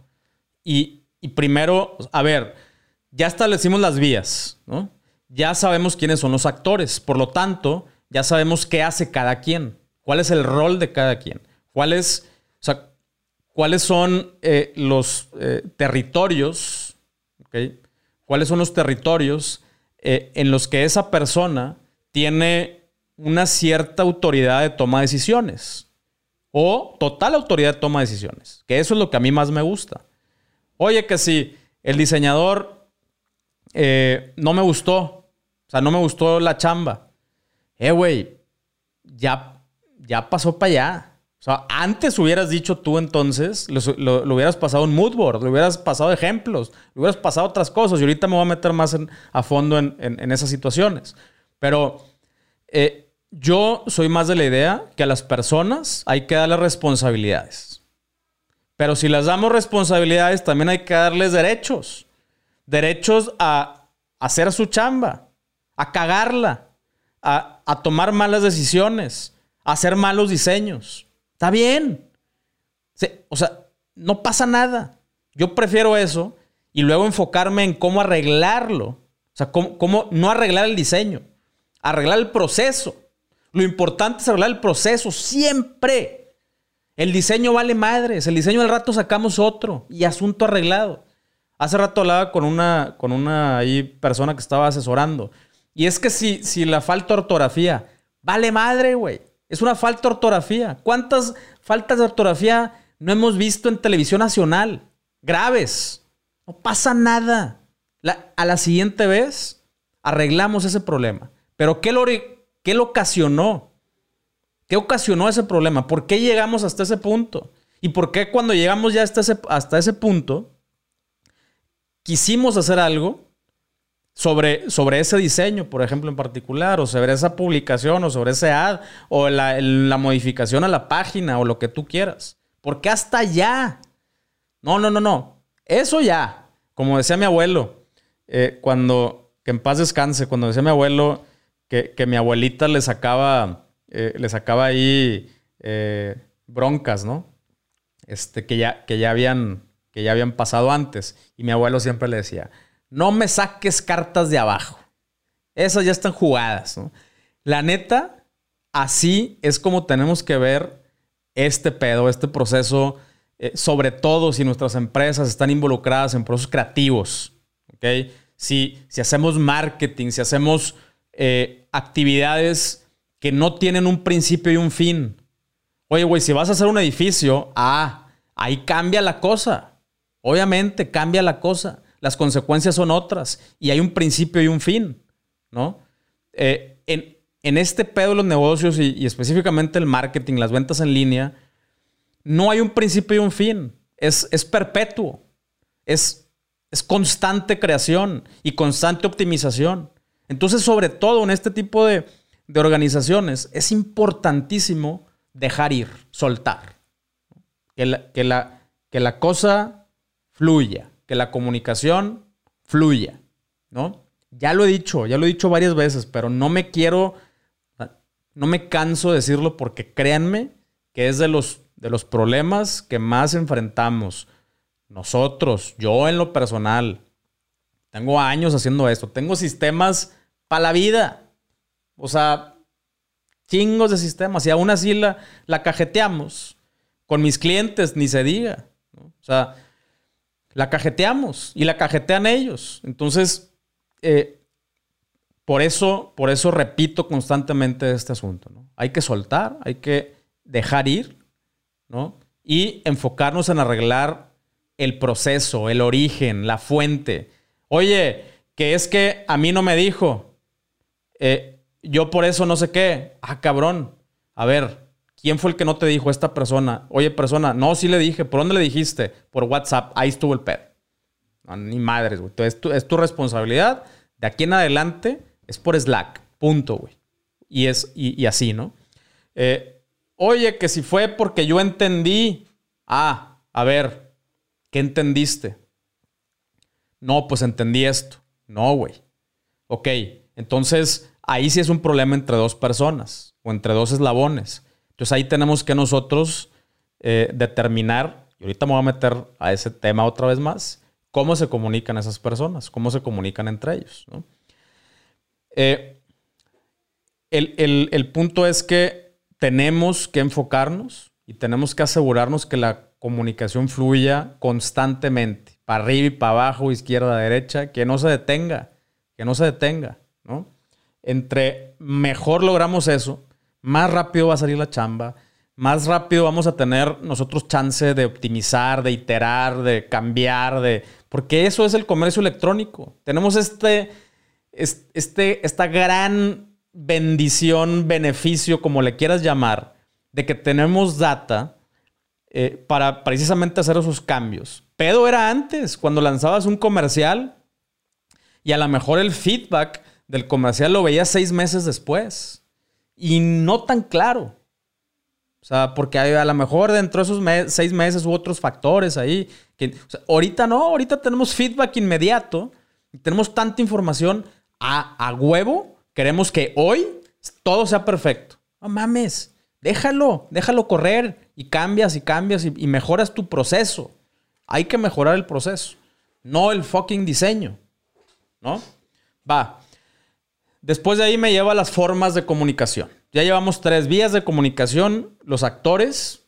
Speaker 1: Y, y primero, a ver, ya establecimos las vías, ¿no? Ya sabemos quiénes son los actores. Por lo tanto, ya sabemos qué hace cada quien. ¿Cuál es el rol de cada quien? ¿Cuáles, o sea, cuáles son eh, los eh, territorios? ¿Cuáles son los territorios eh, en los que esa persona tiene una cierta autoridad de toma de decisiones? O total autoridad de toma de decisiones. Que eso es lo que a mí más me gusta. Oye, que si el diseñador no me gustó, o sea, no me gustó la chamba. Eh, güey, ya, ya pasó para allá. O sea, antes hubieras dicho tú entonces, lo, hubieras pasado en moodboard, lo hubieras pasado ejemplos, lo hubieras pasado otras cosas. Y ahorita me voy a meter más a fondo en, esas situaciones. Pero eh, yo soy más de la idea que a las personas hay que darles responsabilidades. Pero si les damos responsabilidades, también hay que darles derechos. Derechos a hacer su chamba, a cagarla, a, a tomar malas decisiones, a hacer malos diseños. Está bien. O sea, no pasa nada. Yo prefiero eso y luego enfocarme en cómo arreglarlo. O sea, cómo, no arreglar el diseño, arreglar el proceso. Lo importante es arreglar el proceso siempre. El diseño vale madres. El diseño al rato sacamos otro y asunto arreglado. Hace rato hablaba con una, con una ahí persona que estaba asesorando. Y es que si, si la falta ortografía, vale madre, güey. Es una falta de ortografía. ¿Cuántas faltas de ortografía no hemos visto en televisión nacional? Graves. No pasa nada. a la siguiente vez arreglamos ese problema. Pero ¿qué lo, lo ocasionó? ¿Qué ocasionó ese problema? ¿Por qué llegamos hasta ese punto? ¿Y por qué cuando llegamos ya hasta ese, hasta ese punto quisimos hacer algo sobre, sobre ese diseño, por ejemplo, en particular, o sobre esa publicación, o sobre ese ad, o la, modificación a la página, o lo que tú quieras. Porque hasta allá. No, no, no, no. Eso ya. Como decía mi abuelo, eh, cuando, que en paz descanse, cuando decía mi abuelo que, mi abuelita le sacaba, eh, le sacaba ahí eh, broncas, ¿no? Este, que ya, que ya habían, que ya habían pasado antes. Y mi abuelo siempre le decía, no me saques cartas de abajo. Esas ya están jugadas. La neta, así es como tenemos que ver este pedo, este proceso, eh, sobre todo si nuestras empresas están involucradas en procesos creativos. ¿okay? Si, si hacemos marketing, si hacemos eh, actividades que no tienen un principio y un fin. Oye, güey, si vas a hacer un edificio, ah, ahí cambia la cosa. Obviamente cambia la cosa las consecuencias son otras y hay un principio y un fin, ¿no? Eh, en, este pedo de los negocios y, específicamente el marketing, las ventas en línea, no hay un principio y un fin, es, es perpetuo, es, es constante creación y constante optimización. Entonces, sobre todo en este tipo de, de organizaciones, es importantísimo dejar ir, soltar, que que la, que la cosa fluya que la comunicación fluya, ¿no? Ya lo he dicho, ya lo he dicho varias veces, pero no me quiero, no me canso de decirlo porque créanme que es de los, de los problemas que más enfrentamos nosotros, yo en lo personal. Tengo años haciendo esto, tengo sistemas para la vida. O sea, chingos de sistemas y aún así la, la cajeteamos. Con mis clientes, ni se diga. O sea, la cajeteamos y la cajetean ellos. Entonces, eh, por, eso, por eso repito constantemente este asunto. ¿no? Hay que soltar, hay que dejar ir ¿no? y enfocarnos en arreglar el proceso, el origen, la fuente. Oye, que es que a mí no me dijo, eh, yo por eso no sé qué. Ah, cabrón. A ver, ¿Quién fue el que no te dijo esta persona? Oye, persona, no, sí le dije. ¿Por dónde le dijiste? Por WhatsApp. Ahí estuvo el pedo. ni madres, güey. Es tu, es tu responsabilidad. De aquí en adelante es por Slack. Punto, güey. Y, es, y, así, ¿no? Eh, oye, que si fue porque yo entendí. Ah, a ver, ¿qué entendiste? No, pues entendí esto. No, güey. Ok, entonces ahí sí es un problema entre dos personas o entre dos eslabones. Entonces ahí tenemos que nosotros eh, determinar y ahorita me voy a meter a ese tema otra vez más, cómo se comunican esas personas, cómo se comunican entre ellos. Eh, el, punto es que tenemos que enfocarnos y tenemos que asegurarnos que la comunicación fluya constantemente, para arriba y para abajo, izquierda, derecha, que no se detenga, que no se detenga, ¿no? Entre mejor logramos eso, más rápido va a salir la chamba, más rápido vamos a tener nosotros chance de optimizar, de iterar, de cambiar, de... Porque eso es el comercio electrónico. Tenemos este, este, esta gran bendición, beneficio, como le quieras llamar, de que tenemos data eh, para precisamente hacer esos cambios. Pedo era antes, cuando lanzabas un comercial y a lo mejor el feedback del comercial lo veías seis meses después. Y no tan claro. O sea, porque a, lo mejor dentro de esos seis meses hubo otros factores ahí. Que, ahorita no, ahorita tenemos feedback inmediato tenemos tanta información a, huevo. Queremos que hoy todo sea perfecto. No mames, déjalo, déjalo correr y cambias y cambias y mejoras tu proceso. Hay que mejorar el proceso, no el fucking diseño. ¿No? Va. Después de ahí me lleva a las formas de comunicación. Ya llevamos tres vías de comunicación, los actores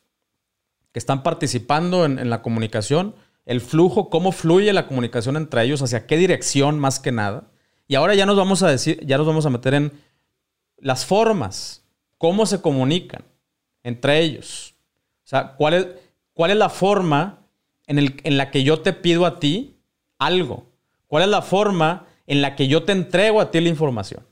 Speaker 1: que están participando en, la comunicación, el flujo, cómo fluye la comunicación entre ellos, hacia qué dirección más que nada. Y ahora ya nos vamos a decir, ya nos vamos a meter en las formas, cómo se comunican entre ellos. O sea, cuál es, la forma en, en la que yo te pido a ti algo. ¿Cuál es la forma en la que yo te entrego a ti la información?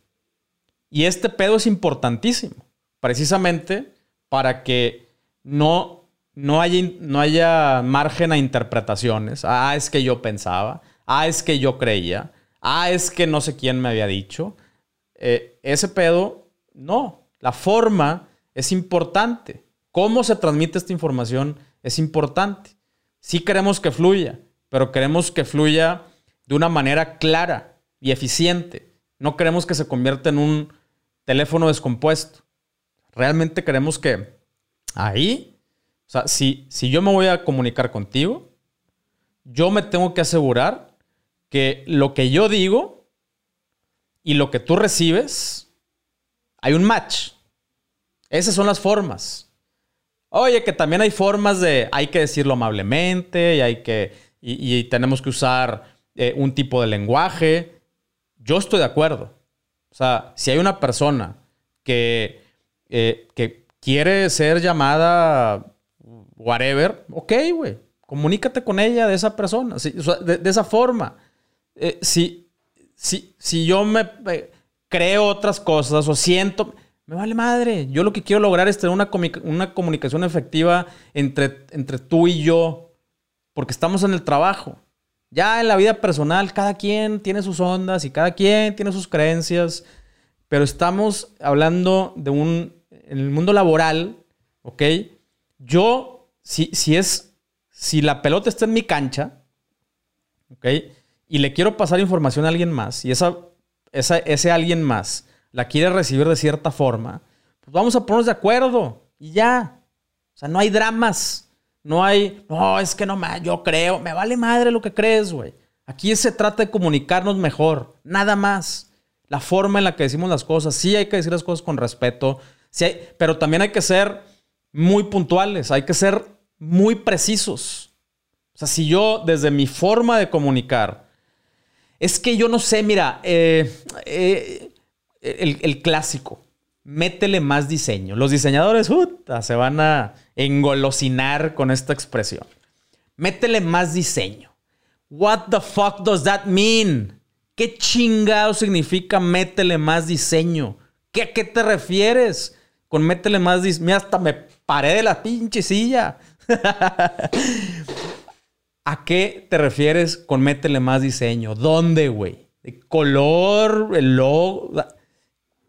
Speaker 1: Y este pedo es importantísimo, precisamente para que no, no, haya, no haya margen a interpretaciones. Ah, es que yo pensaba. Ah, es que yo creía. Ah, es que no sé quién me había dicho. Eh, ese pedo, no. La forma es importante. Cómo se transmite esta información es importante. Sí queremos que fluya, pero queremos que fluya de una manera clara y eficiente. No queremos que se convierta en un teléfono descompuesto. Realmente queremos que ahí, o sea, si, si yo me voy a comunicar contigo, yo me tengo que asegurar que lo que yo digo y lo que tú recibes, hay un match. Esas son las formas. Oye, que también hay formas de, hay que decirlo amablemente y hay que, y, tenemos que usar eh, un tipo de lenguaje. Yo estoy de acuerdo. O sea, si hay una persona que, eh, que quiere ser llamada whatever, ok, güey, comunícate con ella de esa persona, de, esa forma. Eh, si, si, si, yo me creo otras cosas o siento, me vale madre. Yo lo que quiero lograr es tener una, una comunicación efectiva entre, entre tú y yo, porque estamos en el trabajo. Ya en la vida personal, cada quien tiene sus ondas y cada quien tiene sus creencias, pero estamos hablando de un, en el mundo laboral, ¿ok? Yo, si, si es, si la pelota está en mi cancha, ¿ok? Y le quiero pasar información a alguien más, y esa, esa, ese alguien más la quiere recibir de cierta forma, pues vamos a ponernos de acuerdo y ya. O sea, no hay dramas. No hay, no, es que no, yo creo, me vale madre lo que crees, güey. Aquí se trata de comunicarnos mejor, nada más. La forma en la que decimos las cosas, sí hay que decir las cosas con respeto, sí hay, pero también hay que ser muy puntuales, hay que ser muy precisos. O sea, si yo desde mi forma de comunicar, es que yo no sé, mira, eh, eh, el, el clásico, métele más diseño. Los diseñadores se van a engolosinar con esta expresión. Métele más diseño. What the fuck does that mean? ¿Qué chingado significa métele más diseño? ¿Qué, ¿A qué te refieres con métele más diseño? Mira, hasta me paré de la pinche silla. ¿A qué te refieres con métele más diseño? ¿Dónde, güey? ¿De color? ¿El logo?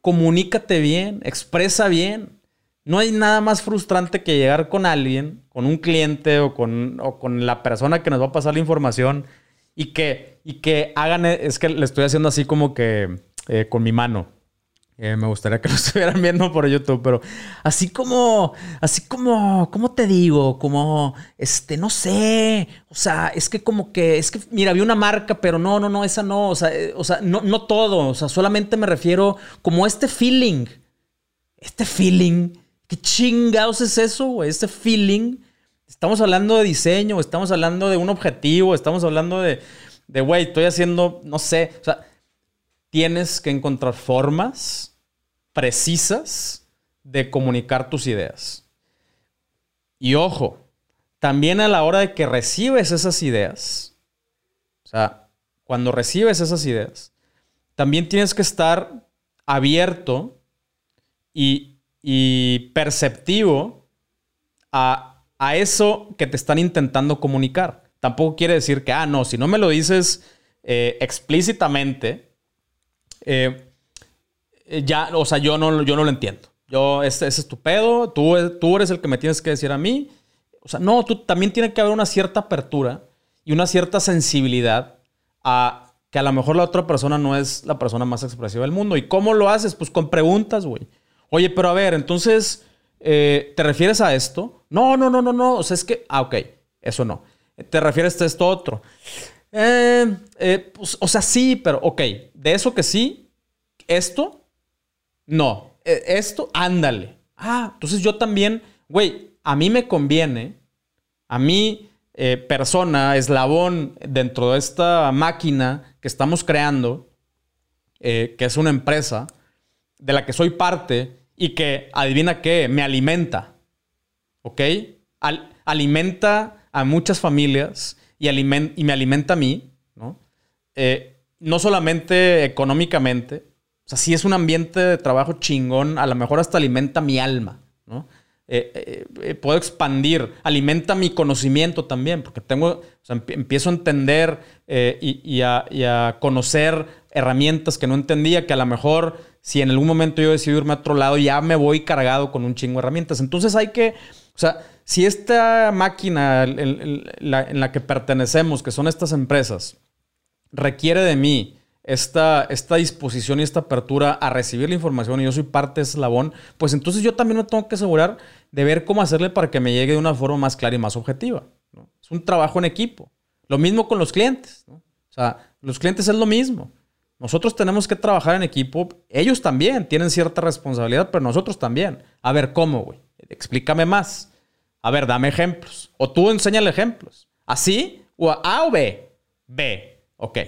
Speaker 1: comunícate bien, expresa bien. No hay nada más frustrante que llegar con alguien, con un cliente o con, con la persona que nos va a pasar la información y que, y que hagan, es que le estoy haciendo así como que eh, con mi mano. Eh, me gustaría que lo estuvieran viendo por YouTube, pero así como, así como, ¿cómo te digo? Como, este, no sé, o sea, es que como que, es que, mira, vi una marca, pero no, no, no, esa no, o sea, eh, o sea no, no todo, o sea, solamente me refiero como este feeling, este feeling, ¿qué chingados es eso, güey? Este feeling, estamos hablando de diseño, estamos hablando de un objetivo, estamos hablando de, de, güey, estoy haciendo, no sé, o sea, tienes que encontrar formas precisas de comunicar tus ideas. Y ojo, también a la hora de que recibes esas ideas, o sea, cuando recibes esas ideas, también tienes que estar abierto y, perceptivo a, a, eso que te están intentando comunicar. Tampoco quiere decir que, ah, no, si no me lo dices eh, explícitamente, eh, ya, o sea, yo no, yo no lo entiendo. Yo, ese, es tu pedo, tú, tú eres el que me tienes que decir a mí. O sea, no, tú también tiene que haber una cierta apertura y una cierta sensibilidad a que a lo mejor la otra persona no es la persona más expresiva del mundo. ¿Y cómo lo haces? Pues con preguntas, güey. Oye, pero a ver, entonces, eh, ¿te refieres a esto? No, no, no, no, no. O sea, es que, ah, ok, eso no. ¿Te refieres a esto otro? Eh, eh, pues, o sea, sí, pero ok, de eso que sí, esto, no, esto, ándale. Ah, entonces yo también, güey, a mí me conviene, a mí, persona, eslabón dentro de esta máquina que estamos creando, que es una empresa, de la que soy parte y que, adivina qué, me alimenta, ¿ok? alimenta a muchas familias y, me alimenta a mí, ¿no? Eh, no solamente económicamente, o sea, si es un ambiente de trabajo chingón, a lo mejor hasta alimenta mi alma, ¿no? Eh, eh, puedo expandir, alimenta mi conocimiento también, porque tengo, o sea, empiezo a entender y, a, conocer herramientas que no entendía, que a lo mejor si en algún momento yo decido irme a otro lado, ya me voy cargado con un chingo de herramientas. Entonces hay que, o sea, si esta máquina en, la, que pertenecemos, que son estas empresas, requiere de mí esta, esta disposición y esta apertura a recibir la información y yo soy parte de eslabón, pues entonces yo también me tengo que asegurar de ver cómo hacerle para que me llegue de una forma más clara y más objetiva. Es un trabajo en equipo. Lo mismo con los clientes. O sea, los clientes es lo mismo. Nosotros tenemos que trabajar en equipo. Ellos también tienen cierta responsabilidad, pero nosotros también. A ver, ¿cómo, güey? Explícame más. A ver, dame ejemplos. O tú enséñale ejemplos. ¿Así? ¿O A o B? B. Ok.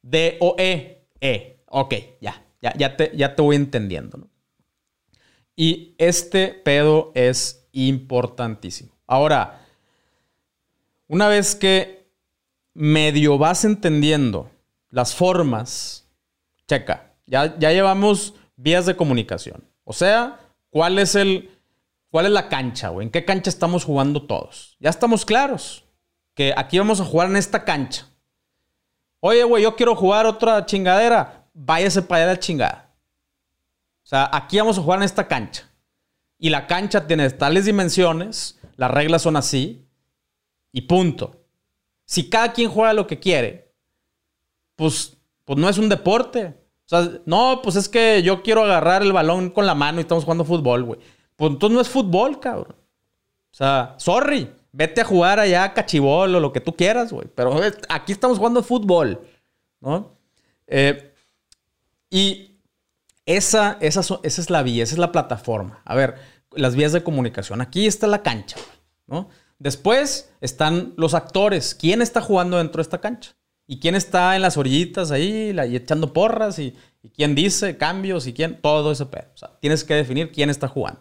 Speaker 1: D o E. E. Ok, ya. Ya, ya, te, ya te voy entendiendo. Y este pedo es importantísimo. Ahora, una vez que medio vas entendiendo las formas, checa, ya, ya llevamos vías de comunicación. O sea, ¿cuál es el ¿Cuál es la cancha, güey? ¿En qué cancha estamos jugando todos? Ya estamos claros que aquí vamos a jugar en esta cancha. Oye, güey, yo quiero jugar otra chingadera. Váyase para allá la chingada. O sea, aquí vamos a jugar en esta cancha. Y la cancha tiene tales dimensiones, las reglas son así, y punto. Si cada quien juega lo que quiere, pues, pues no es un deporte. O sea, no, pues es que yo quiero agarrar el balón con la mano y estamos jugando fútbol, güey. Pues entonces no es fútbol, cabrón. O sea, sorry. Vete a jugar allá a cachibol o lo que tú quieras, güey. Pero aquí estamos jugando fútbol, ¿no? Eh, y esa, esa, esa es la vía, esa es la plataforma. A ver, las vías de comunicación. Aquí está la cancha, ¿no? Después están los actores. ¿Quién está jugando dentro de esta cancha? ¿Y quién está en las orillitas ahí y echando porras? ¿Y, y quién dice cambios? ¿Y quién? Todo ese pedo. O sea, tienes que definir quién está jugando.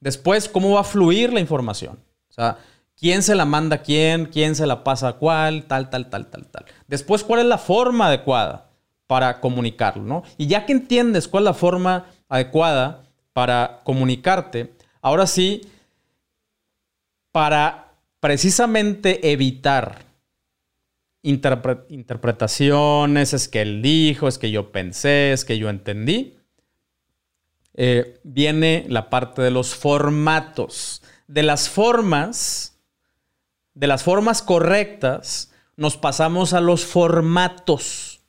Speaker 1: Después, cómo va a fluir la información. O sea, quién se la manda a quién, quién se la pasa a cuál, tal, tal, tal, tal, tal. Después, cuál es la forma adecuada para comunicarlo, ¿no? Y ya que entiendes cuál es la forma adecuada para comunicarte, ahora sí, para precisamente evitar interpretaciones, es que él dijo, es que yo pensé, es que yo entendí, eh, viene la parte de los formatos. De las formas, de las formas correctas, nos pasamos a los formatos.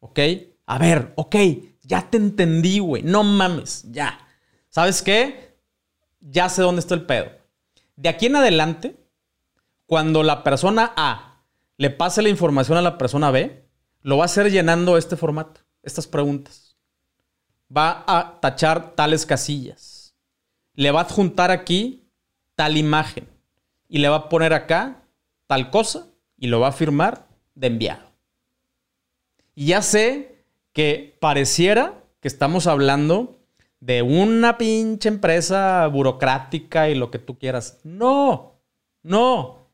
Speaker 1: ¿Ok? A ver, ok, Ya te entendí, güey. No mames, ya. ¿Sabes qué? Ya sé dónde está el pedo. De aquí en adelante, cuando la persona A le pase la información a la persona B, lo va a hacer llenando este formato, estas preguntas. Va a tachar tales casillas. Le va a adjuntar aquí tal imagen. Y le va a poner acá tal cosa y lo va a firmar de enviado. Y ya sé que pareciera que estamos hablando de una pinche empresa burocrática y lo que tú quieras. No, no.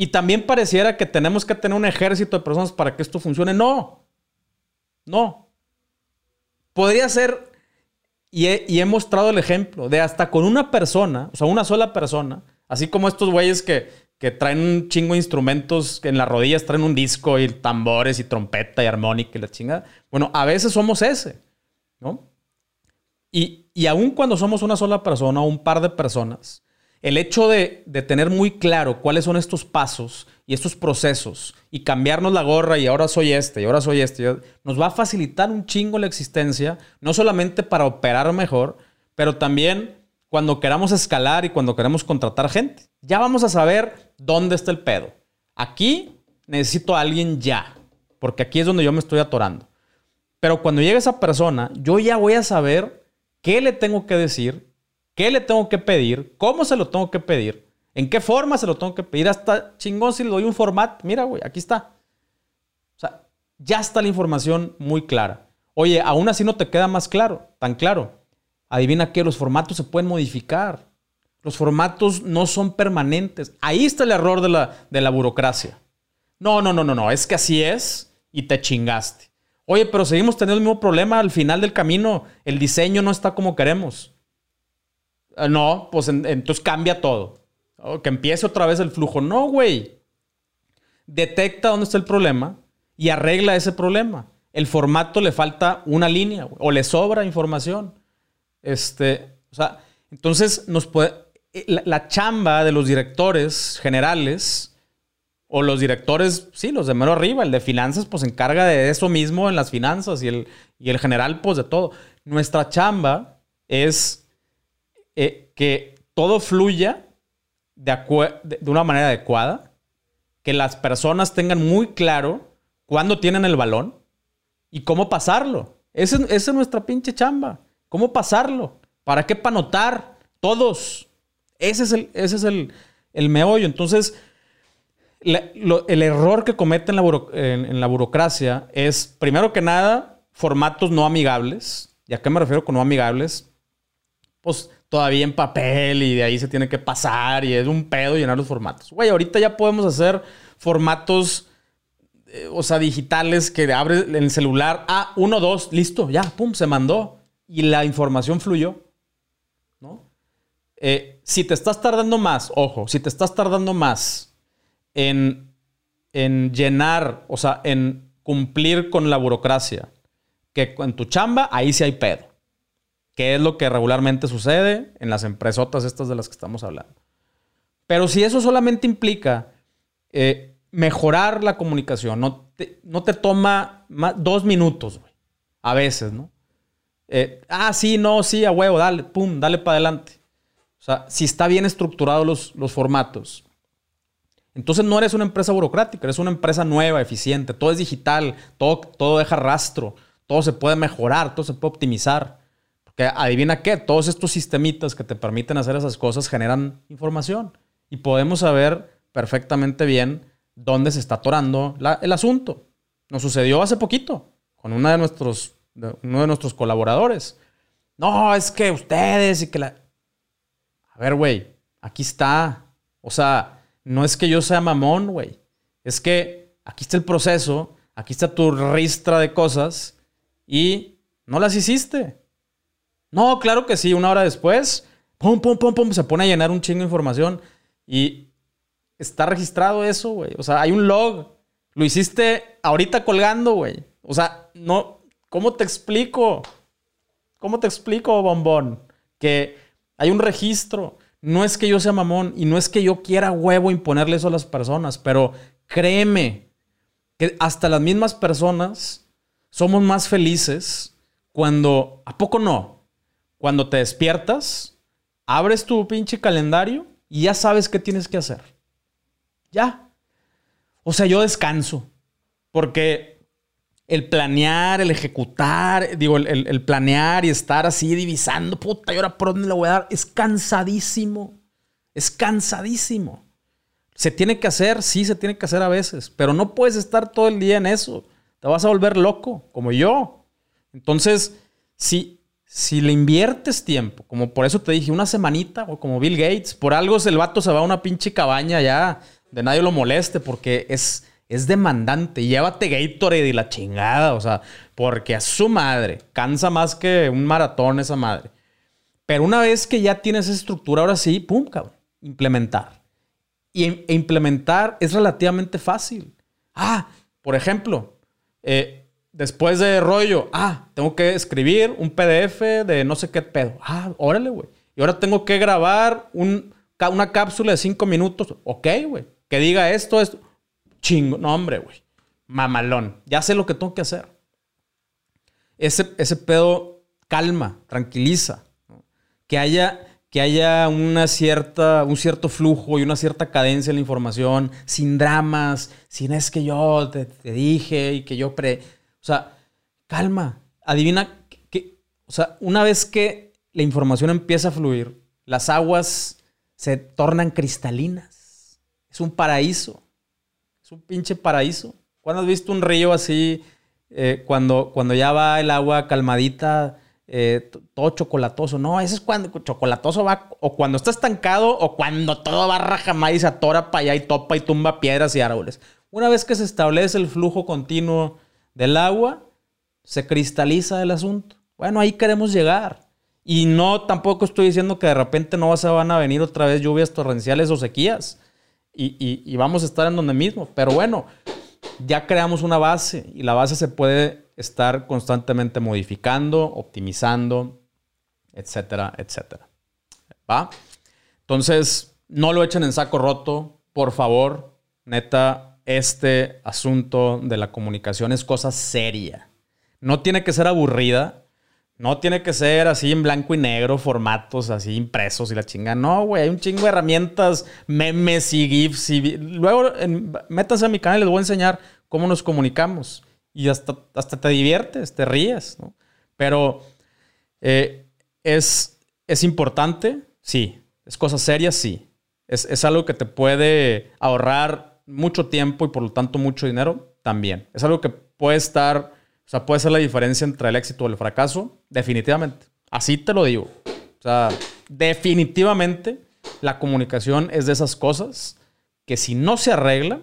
Speaker 1: Y también pareciera que tenemos que tener un ejército de personas para que esto funcione. No, no. Podría ser, y he, mostrado el ejemplo, de hasta con una persona, o sea, una sola persona, así como estos güeyes que, que traen un chingo de instrumentos que en las rodillas traen un disco y tambores y trompeta y armónica y la chingada. Bueno, a veces somos ese, ¿no? Y, y aun cuando somos una sola persona o un par de personas, el hecho de, tener muy claro cuáles son estos pasos y estos procesos y cambiarnos la gorra y ahora soy este y ahora soy este, nos va a facilitar un chingo la existencia, no solamente para operar mejor, pero también cuando queramos escalar y cuando queremos contratar gente. Ya vamos a saber dónde está el pedo. Aquí necesito a alguien ya, porque aquí es donde yo me estoy atorando. Pero cuando llegue esa persona, yo ya voy a saber qué le tengo que decir, qué le tengo que pedir, cómo se lo tengo que pedir, en qué forma se lo tengo que pedir. Hasta chingón si le doy un format. Mira, güey, aquí está. O sea, ya está la información muy clara. Oye, aún así no te queda más claro, tan claro. Adivina qué, los formatos se pueden modificar. Los formatos no son permanentes. Ahí está el error de la, de la burocracia. No, no, no, no, no. Es que así es y te chingaste. Oye, pero seguimos teniendo el mismo problema al final del camino. El diseño no está como queremos. Ah, no, pues entonces cambia todo. que empiece otra vez el flujo. No, güey. Detecta dónde está el problema y arregla ese problema. El formato le falta una línea o le sobra información. Este, o sea, entonces nos puede, eh, la, chamba de los directores generales o los directores, sí, los de mero arriba, el de finanzas, pues se encarga de eso mismo en las finanzas y el, y el general, pues de todo. Nuestra chamba es eh, que todo fluya de, una manera adecuada, que las personas tengan muy claro cuándo tienen el balón y cómo pasarlo. Esa es nuestra pinche chamba. ¿Cómo pasarlo? ¿Para qué panotar? Todos. Ese es el, ese es el, meollo. Entonces, el error que comete en la, burocracia es, primero que nada, formatos no amigables. ¿Y a qué me refiero con no amigables? Pues todavía en papel y de ahí se tiene que pasar y es un pedo llenar los formatos. Güey, ahorita ya podemos hacer formatos, eh, o sea, digitales que abre en el celular. Ah, uno, dos, listo, ya, pum, se mandó y la información fluyó, ¿no? Eh, si te estás tardando más, ojo, si te estás tardando más en, en llenar, o sea, en cumplir con la burocracia, que en tu chamba, ahí sí hay pedo. Que es lo que regularmente sucede en las empresotas estas de las que estamos hablando. Pero si eso solamente implica eh, mejorar la comunicación, no te, no te toma dos minutos, güey. A veces, ¿no? Eh, ah, sí, no, sí, a huevo, dale, pum, dale para adelante. O sea, si está bien estructurados los, los formatos. Entonces no eres una empresa burocrática, eres una empresa nueva, eficiente, todo es digital, todo, todo deja rastro, todo se puede mejorar, todo se puede optimizar. Porque adivina qué, todos estos sistemitas que te permiten hacer esas cosas generan información y podemos saber perfectamente bien dónde se está atorando el asunto. Nos sucedió hace poquito con una de nuestros uno de nuestros colaboradores. No, es que ustedes y que la... A ver, güey, aquí está. O sea, no es que yo sea mamón, güey. Es que aquí está el proceso, aquí está tu ristra de cosas y no las hiciste. No, claro que sí, una hora después, pum, pum, pum, pum, se pone a llenar un chingo de información y está registrado eso, güey. O sea, hay un log. Lo hiciste ahorita colgando, güey. O sea, no, ¿Cómo te explico? ¿Cómo te explico, bombón? Que hay un registro. No es que yo sea mamón y no es que yo quiera huevo imponerle eso a las personas, pero créeme que hasta las mismas personas somos más felices cuando, ¿a poco no? Cuando te despiertas, abres tu pinche calendario y ya sabes qué tienes que hacer. Ya. O sea, yo descanso. Porque el planear, el ejecutar, digo, el, planear y estar así divisando, puta, ¿y ahora por dónde le voy a dar? Es cansadísimo. Es cansadísimo. ¿Se tiene que hacer? Sí, se tiene que hacer a veces. Pero no puedes estar todo el día en eso. Te vas a volver loco, como yo. Entonces, si, si le inviertes tiempo, como por eso te dije, una semanita, o como Bill Gates, por algo el vato se va a una pinche cabaña ya, de nadie lo moleste, porque es, es demandante. Llévate Gatorade y la chingada, o sea, porque a su madre, cansa más que un maratón esa madre. Pero una vez que ya tienes esa estructura, ahora sí, pum, cabrón, implementar. Y e implementar es relativamente fácil. Ah, por ejemplo, eh, Después de rollo, ah, tengo que escribir un PDF de no sé qué pedo. Ah, órale, güey. Y ahora tengo que grabar una cápsula de cinco minutos. Ok, güey. Que diga esto, esto. Chingo. No, hombre, güey. Mamalón. Ya sé lo que tengo que hacer. Ese, ese pedo calma, tranquiliza. Que haya, que haya una cierta, un cierto flujo y una cierta cadencia en la información, sin dramas, sin es que yo te, te dije y que yo pre o sea, calma, adivina que, o sea, una vez que la información empieza a fluir, las aguas se tornan cristalinas. Es un paraíso. Es un pinche paraíso. ¿Cuándo has visto un río así eh, cuando, cuando ya va el agua calmadita, eh, todo chocolatoso? No, ese es cuando chocolatoso va, o cuando está estancado, o cuando todo va rajamar y se atora para allá y topa y tumba piedras y árboles. Una vez que se establece el flujo continuo del agua, se cristaliza el asunto. Bueno, ahí queremos llegar. Y no, tampoco estoy diciendo que de repente no se van a venir otra vez lluvias torrenciales o sequías. Y, vamos a estar en donde mismo. Pero bueno, ya creamos una base y la base se puede estar constantemente modificando, optimizando, etcétera, etcétera. ¿Va? Entonces, no lo echen en saco roto, por favor. Neta, este asunto de la comunicación es cosa seria. No tiene que ser aburrida. No tiene que ser así en blanco y negro, formatos así impresos y la chinga. No, güey, hay un chingo de herramientas, memes y GIFs. Luego métanse a mi canal y les voy a enseñar cómo nos comunicamos. Y hasta, hasta te diviertes, te ríes. Pero eh, es, es importante, sí. Es cosa seria, sí. Es, es algo que te puede ahorrar mucho tiempo y por lo tanto mucho dinero, también. Es algo que puede estar, o sea, puede ser la diferencia entre el éxito o el fracaso, definitivamente. Así te lo digo. O sea, definitivamente la comunicación es de esas cosas que si no se arregla,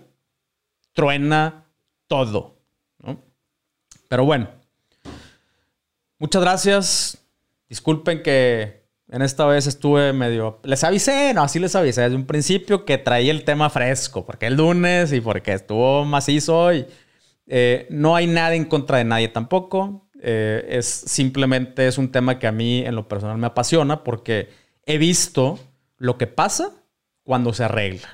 Speaker 1: truena todo. Pero bueno, muchas gracias. Disculpen que en esta vez estuve medio. Les avisé, no, así les avisé desde un principio que traía el tema fresco, porque el lunes y porque estuvo macizo hoy. Eh, no hay nada en contra de nadie tampoco. Eh, es simplemente es un tema que a mí en lo personal me apasiona porque he visto lo que pasa cuando se arregla.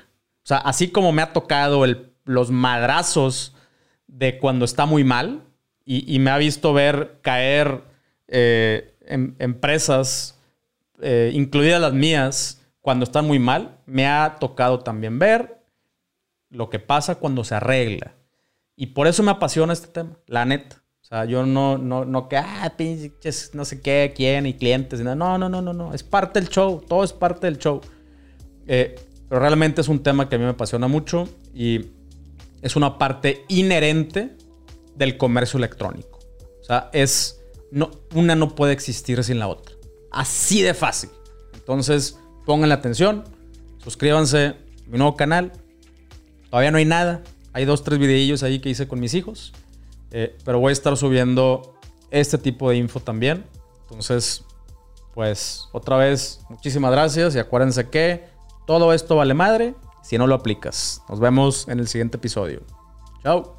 Speaker 1: O sea, así como me ha tocado el, los madrazos de cuando está muy mal y, me ha visto ver caer eh, em, empresas eh, incluidas las mías, cuando están muy mal, me ha tocado también ver lo que pasa cuando se arregla. Y por eso me apasiona este tema, la neta. O sea, yo no, no, no que, ah, pinches, no sé qué, quién y clientes. No, no, no, no, no. Es parte del show, todo es parte del show. Eh, pero realmente es un tema que a mí me apasiona mucho y es una parte inherente del comercio electrónico. O sea, es, no, una no puede existir sin la otra. Así de fácil. Entonces, la atención, suscríbanse a mi nuevo canal. Todavía no hay nada. Hay dos, tres videillos ahí que hice con mis hijos. Eh, pero voy a estar subiendo este tipo de info también. Entonces, pues otra vez, muchísimas gracias y acuérdense que todo esto vale madre si no lo aplicas. Nos vemos en el siguiente episodio. Chao.